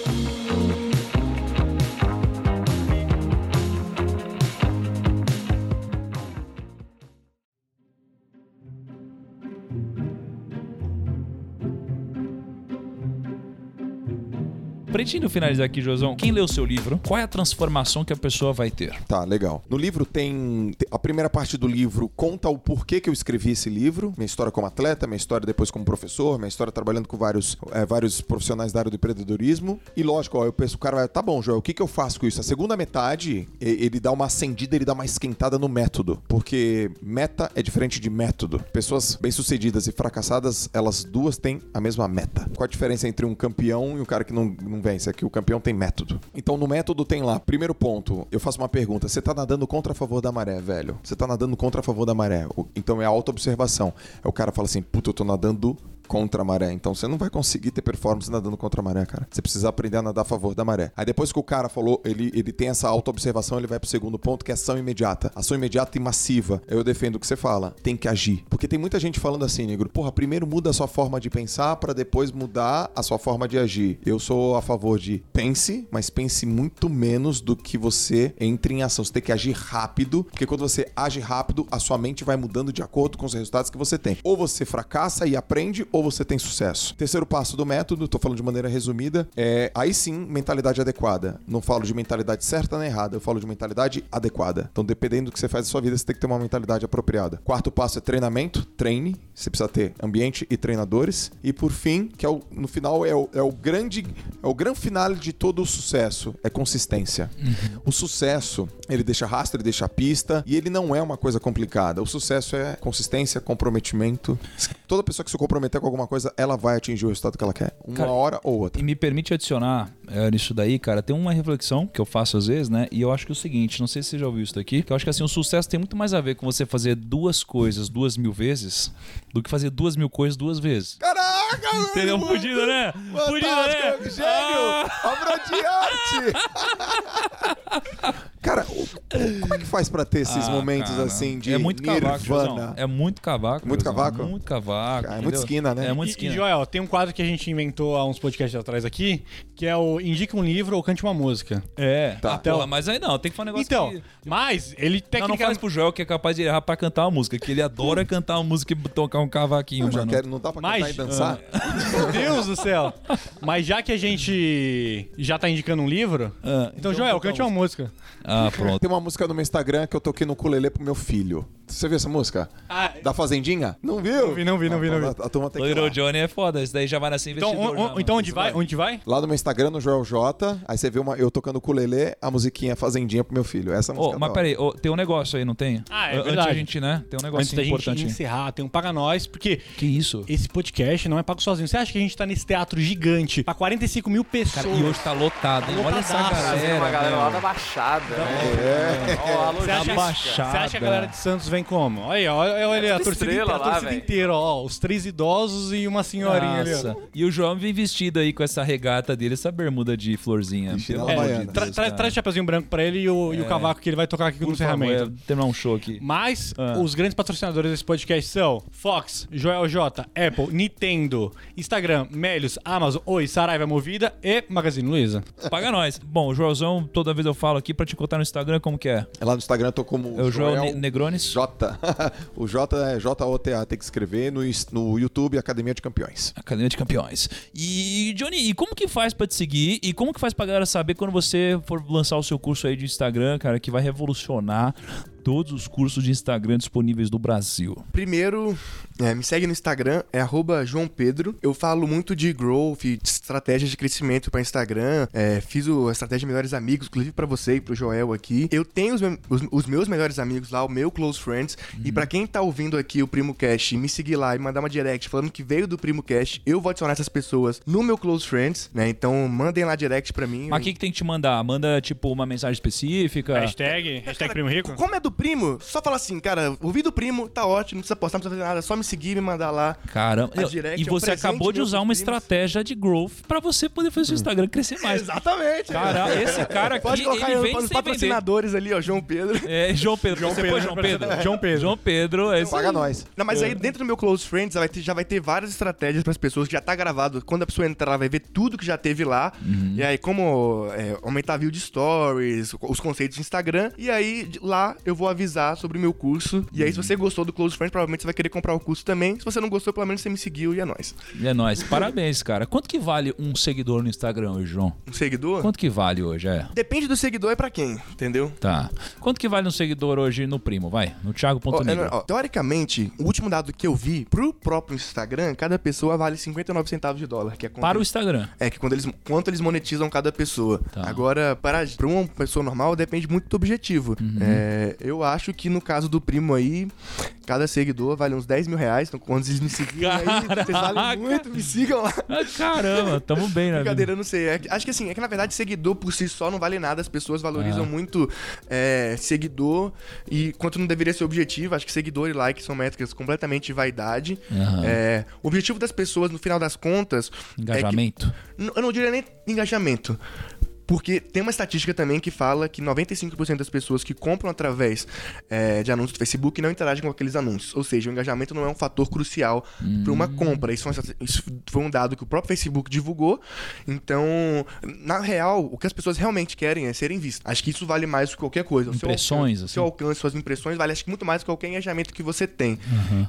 Gente finalizar aqui, Josão, quem leu o seu livro, qual é a transformação que a pessoa vai ter? Tá, legal. No livro tem. A primeira parte do livro conta o porquê que eu escrevi esse livro. Minha história como atleta, minha história depois como professor, minha história trabalhando com vários, é, vários profissionais da área do empreendedorismo. E lógico, ó, eu penso, o cara vai, tá bom, Joel, o que, que eu faço com isso? A segunda metade, ele dá uma acendida, ele dá uma esquentada no método. Porque meta é diferente de método. Pessoas bem-sucedidas e fracassadas, elas duas têm a mesma meta. Qual a diferença entre um campeão e um cara que não, não vence? É que o campeão tem método. Então, no método tem lá, primeiro ponto, eu faço uma pergunta: você tá nadando contra a favor da maré, velho? Você tá nadando contra a favor da maré. Então é a auto-observação. Aí o cara fala assim: puta, eu tô nadando contra a maré. Então você não vai conseguir ter performance nadando contra a maré, cara. Você precisa aprender a nadar a favor da maré. Aí depois que o cara falou, ele, ele tem essa auto-observação, ele vai pro segundo ponto, que é ação imediata. Ação imediata e massiva. Eu defendo o que você fala. Tem que agir. Porque tem muita gente falando assim, negro, porra, primeiro muda a sua forma de pensar para depois mudar a sua forma de agir. Eu sou a favor de pense, mas pense muito menos do que você entre em ação. Você tem que agir rápido, porque quando você age rápido, a sua mente vai mudando de acordo com os resultados que você tem. Ou você fracassa e aprende, ou você tem sucesso. Terceiro passo do método, tô falando de maneira resumida, é aí sim mentalidade adequada. Não falo de mentalidade certa nem errada, eu falo de mentalidade adequada. Então, dependendo do que você faz na sua vida, você tem que ter uma mentalidade apropriada. Quarto passo é treinamento, treine. Você precisa ter ambiente e treinadores. E por fim, que é o, no final é o, é o grande é o grande final de todo o sucesso, é consistência. O sucesso, ele deixa rastro, ele deixa pista e ele não é uma coisa complicada. O sucesso é consistência, comprometimento. Toda pessoa que se comprometer com alguma coisa, ela vai atingir o resultado que ela quer, uma Cara, hora ou outra. E me permite adicionar é, nisso daí, cara, tem uma reflexão que eu faço às vezes, né? E eu acho que é o seguinte, não sei se você já ouviu isso daqui, que eu acho que assim, o sucesso tem muito mais a ver com você fazer duas coisas duas mil vezes do que fazer duas mil coisas duas vezes. Caraca, mano! Entendeu? Fudido, né? Fudido, né? Gênio! Obra de arte! Cara, o- o- como é que faz pra ter esses Ah, momentos cara, assim de é muito cavaco, nirvana? É muito cavaco. Muito Josão. cavaco? Muito cavaco. Cara, é muito esquina, né? É muito esquina. e, Joel, tem um quadro que a gente inventou há uns podcasts atrás aqui, que é o Indica um livro ou cante uma música. É. Tá. Ah, porra, mas aí não, tem que fazer um negócio Então, que... mas ele Não, não tecnicamente... faz pro Joel que é capaz de errar pra cantar uma música, que ele adora cantar uma música e tocar um cavaquinho, Eu já mano. quero, não dá pra cantar Mas- e dançar? Meu Deus do céu. Mas já que a gente já tá indicando um livro, Ah, então, Joel, toca cante uma música. Ah, pronto. Tem uma música no meu Instagram que eu toquei no ukulele pro meu filho. Você viu essa música? Ah, Da Fazendinha? Não viu? Não vi, não vi, não vi, não vi. A, a turma tem que Little lá. Johnny é foda, esse daí já vai nascer então, investidor. on- on- então onde vai? Onde vai? Lá no meu Instagram, no Joel J, aí você vê uma, eu tocando ukulele, a musiquinha Fazendinha pro meu filho. Essa música Ô, é mas da peraí, ô, tem um negócio aí, não tem? Ah, é Antes verdade. a gente, né? Tem um Antes negócio da gente importante. encerrar, tem um Paga Nós, porque Que isso? esse podcast não é pago sozinho. Você acha que a gente tá nesse teatro gigante pra 45 mil pessoas? Cara, e hoje tá lotado, hein? Olha essa galera. uma galera lá da Baixada, né? Ó, a Você acha, logística. Baixada. você acha que a galera de Santos vem como? Olha, olha, olha a tudo torcida, inteira, a lá, torcida velho. inteira, ó. Os três idosos e uma senhorinha ali, ó. Nossa. E o João vem vestido aí com essa regata dele, essa bermuda de florzinha. Pelo amor de Deus, tra-. Traz o chapeuzinho branco pra ele e o, e o cavaco que ele vai tocar aqui no Por favor, encerramento. é, terminar um show aqui. Mas Ah. os grandes patrocinadores desse podcast são Fox, Joel J, Apple, Nintendo, Instagram, Melios, Amazon, Oi, Saraiva Movida e Magazine Luiza. Paga nós. Bom, o Joelzão, toda vez eu falo aqui pra te contar no Instagram como que é. Lá no Instagram eu tô como É o Joel, Ne- Negrones. J. o J é J-O-T-A, tem que escrever no, no YouTube Academia de Campeões. Academia de Campeões. E, Johnny, e como que faz pra te seguir? E como que faz pra galera saber quando você for lançar o seu curso aí de Instagram, cara, que vai revolucionar todos os cursos de Instagram disponíveis do Brasil? Primeiro, é, me segue no Instagram, é arroba João Pedro. Eu falo muito de growth, de estratégias de crescimento para Instagram. é, fiz o, a estratégia de melhores amigos, inclusive para você e pro Joel aqui. Eu tenho os, me- os- os meus melhores amigos lá, o meu Close Friends. E para quem tá ouvindo aqui o Primo Cast, me seguir lá e mandar uma direct falando que veio do Primo Cast, eu vou adicionar essas pessoas no meu Close Friends, né? Então mandem lá direct para mim. Mas o que, que tem que te mandar? Manda, tipo, uma mensagem específica? Hashtag, hashtag Primo Rico. Como é do primo, só fala assim, cara, ouvi do primo, tá ótimo, não precisa postar, não precisa fazer nada, é só me seguir e me mandar lá. Caramba. A direct E é um você acabou de usar uma primos. estratégia de growth pra você poder fazer seu Instagram crescer mais. Exatamente. Cara, esse cara aqui, Pode colocar ele os sem vender. patrocinadores ali, ó, João Pedro. É, João Pedro. você Pedro, foi João Pedro? João Pedro. João Pedro, é isso Paga aí. nós. Não, mas aí dentro do meu Close Friends já vai ter, já vai ter várias estratégias para as pessoas que já tá gravado. Quando a pessoa entrar, vai ver tudo que já teve lá. Uhum. E aí, como é, aumentar a view de stories, os conceitos de Instagram. E aí, lá eu vou avisar sobre o meu curso. E aí, se você gostou do Close Friends, provavelmente você vai querer comprar o curso também. Se você não gostou, pelo menos você me seguiu e é nóis. E é nóis. Parabéns, cara. Quanto que vale um seguidor no Instagram hoje, João? Um seguidor? Quanto que vale hoje, é? Depende do seguidor é pra quem, entendeu? Tá. Quanto que vale um seguidor hoje no Primo? Vai, no Thiago.negro. é, ó, teoricamente, o último dado que eu vi pro próprio Instagram, cada pessoa vale 59 centavos de dólar, que é Para o eles- Instagram. É, que quando eles, quanto eles monetizam cada pessoa. Tá. Agora, para, para uma pessoa normal, depende muito do objetivo. Uhum. É, Eu acho que no caso do primo aí, cada seguidor vale uns 10 mil reais. Então, quando vocês me seguirem aí, vocês valem muito, me sigam lá. Ah, Caramba, tamo bem, né? Brincadeira, eu não sei. É que- acho que assim, é que na verdade seguidor por si só não vale nada. As pessoas valorizam Ah. muito é, seguidor e quanto não deveria ser objetivo. Acho que seguidor e like são métricas completamente de vaidade. Aham. É, o objetivo das pessoas, no final das contas, Engajamento. N- Eu não diria nem engajamento. Porque tem uma estatística também que fala que 95% das pessoas que compram através é, de anúncios do Facebook não interagem com aqueles anúncios. Ou seja, o engajamento não é um fator crucial para uma compra. Isso, foi um dado que o próprio Facebook divulgou. Então, na real, o que as pessoas realmente querem é serem vistas. Acho que isso vale mais do que qualquer coisa. O seu Impressões, alcance- assim. Seu alcance, suas impressões, vale acho que muito mais do que qualquer engajamento que você tem.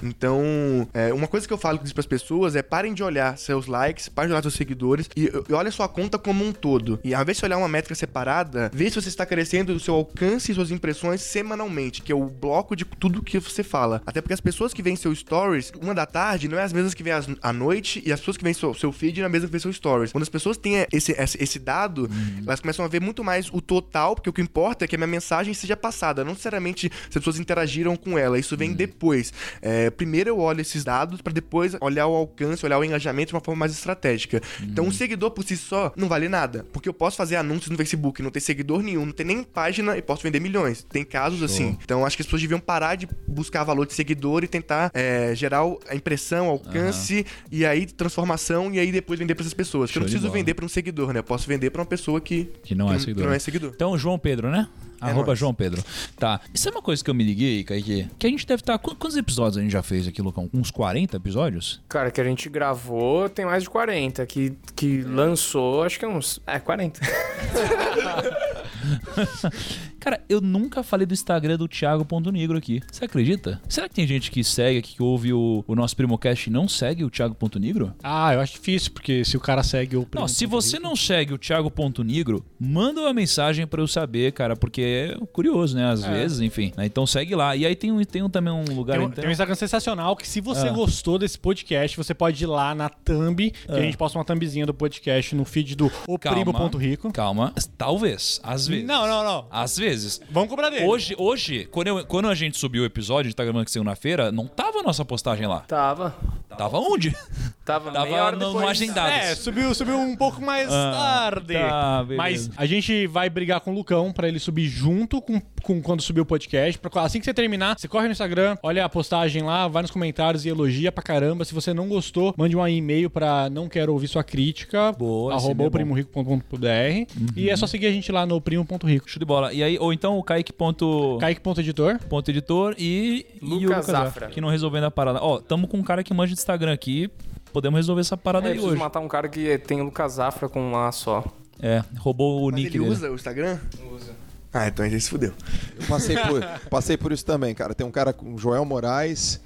Então, é, uma coisa que eu falo para as pessoas é parem de olhar seus likes, parem de olhar seus seguidores e, e olha sua conta como um todo. E ao invés de olhar uma métrica separada, vê se você está crescendo o seu alcance e suas impressões semanalmente, que é o bloco de tudo que você fala. Até porque as pessoas que veem seu stories, uma da tarde, não é as mesmas que vêm à noite e as pessoas que veem seu, seu feed não é a mesma que vê seu stories. Quando as pessoas têm esse, esse, esse dado, elas começam a ver muito mais o total, porque o que importa é que a minha mensagem seja passada, não necessariamente se as pessoas interagiram com ela. Isso vem depois. É, primeiro eu olho esses dados para depois olhar o alcance, olhar o engajamento de uma forma mais estratégica. Então, um seguidor por si só não vale nada, porque eu posso fazer anúncios no Facebook, não ter seguidor nenhum, não ter nem página e posso vender milhões. Tem casos assim. Então, acho que as pessoas deviam parar de buscar valor de seguidor e tentar é, gerar a impressão, alcance e aí transformação e aí depois vender para essas pessoas. Porque eu não preciso vender para um seguidor, né? Eu posso vender para uma pessoa que Que não é que seguidor. não é seguidor. Então, João Pedro, né? Arroba nóis. João Pedro. Tá. Isso é uma coisa que eu me liguei, Kaique. Que a gente deve estar. qu- Quantos episódios a gente já fez aqui, Lucão? Uns 40 episódios? Cara, que a gente gravou tem mais de 40. Que, que lançou, acho que é uns. É, 40. Cara, eu nunca falei do Instagram do Thiago.negro aqui. Você acredita? Será que tem gente que segue aqui, que ouve o, o nosso Primocast e não segue o Thiago.negro? Ah, eu acho difícil, porque se o cara segue o Não, se você não segue o Thiago.negro, manda uma mensagem pra eu saber, cara, porque é curioso, né? Às vezes, enfim. né? Então segue lá. E aí tem, um, tem um, também um lugar. Tem um, então... tem um Instagram sensacional que se você Ah. gostou desse podcast, você pode ir lá na thumb, que Ah. a gente posta uma thumbzinha do podcast no feed do O Calma. Primo Ponto Rico. Calma. Talvez. Às vezes. Não, não, não. Às vezes. Vamos cobrar dele. Hoje, hoje quando, eu- quando a gente subiu o episódio, a gente tá gravando que segunda-feira, não tava a nossa postagem lá. Tava. Tava onde? Tava, Tava meia hora no- no agendado. É, subiu, subiu um pouco mais Ah, tarde. tá, beleza. Mas a gente vai brigar com o Lucão pra ele subir junto com, com quando subir o podcast. Pra- assim que você terminar, você corre no Instagram, olha a postagem lá, vai nos comentários e elogia pra caramba. Se você não gostou, mande um e-mail pra não quero ouvir sua crítica. Boa, arroba e-mail é oprimorico.com.br E é só seguir a gente lá no primo.rico. Show de bola. E aí, ou então o Kaique. Ponto... Kaique.editor. ponto editor e, e o Lucas Lucas Zafra. que não resolvendo a parada. Ó, tamo com um cara que manja de Instagram aqui. Podemos resolver essa parada É, aí hoje. matar um cara que tem o Lucas Zafra com um A só. É, roubou o Mas nick ele dele. usa o Instagram? Usa. Ah, então ele se fudeu. Eu passei por, passei por isso também, cara. Tem um cara com Joel Moraes,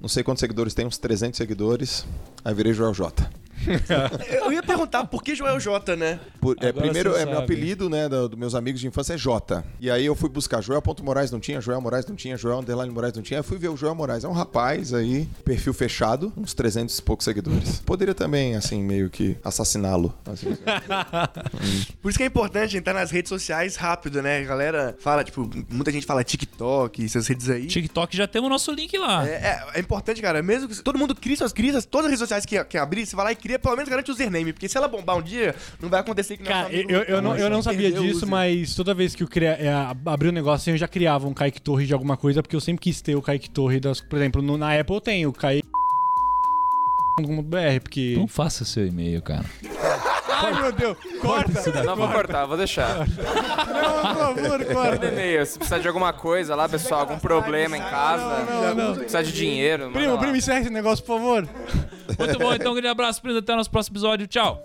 não sei quantos seguidores tem, uns 300 seguidores. Aí virei Joel J. Eu ia perguntar por que Joel J, né? Por- é, primeiro, é, meu apelido, né, do- dos meus amigos de infância é J. E aí eu fui buscar Joel ponto Moraes não tinha, Joel Moraes não tinha, Joel Underline Moraes não tinha. Aí fui ver o Joel Moraes. É um rapaz aí, perfil fechado, uns 300 e poucos seguidores. Poderia também, assim, meio que assassiná-lo. assim. Por isso que é importante entrar nas redes sociais rápido, né? A galera fala, tipo, muita gente fala TikTok, essas redes aí. TikTok já temos o nosso link lá. É, é, é importante, cara. Mesmo que todo mundo crie suas crias, todas as redes sociais que, que abrir, você vai lá e cria, pelo menos garante o username. Porque se ela bombar um dia, não vai acontecer que nosso Cara, eu, eu, não, eu não sabia o disso, mas toda vez que eu cria, é, abri um negócio, eu já criava um Kaique Torre de alguma coisa, porque eu sempre quis ter o Kaique Torre das. Por exemplo, no- na Apple eu tenho o Kaique. .br, porque. Não faça seu e-mail, cara. Ai, meu Deus! Corta! Não, vou cortar, vou deixar. Não, por favor, corta! Manda e-mail. Se precisar de alguma coisa lá, pessoal, algum problema em casa, Não, não. precisar de dinheiro. Primo, primo, encerra esse negócio, por favor. Muito bom, então um grande abraço, primo. Até o nosso próximo episódio. Tchau.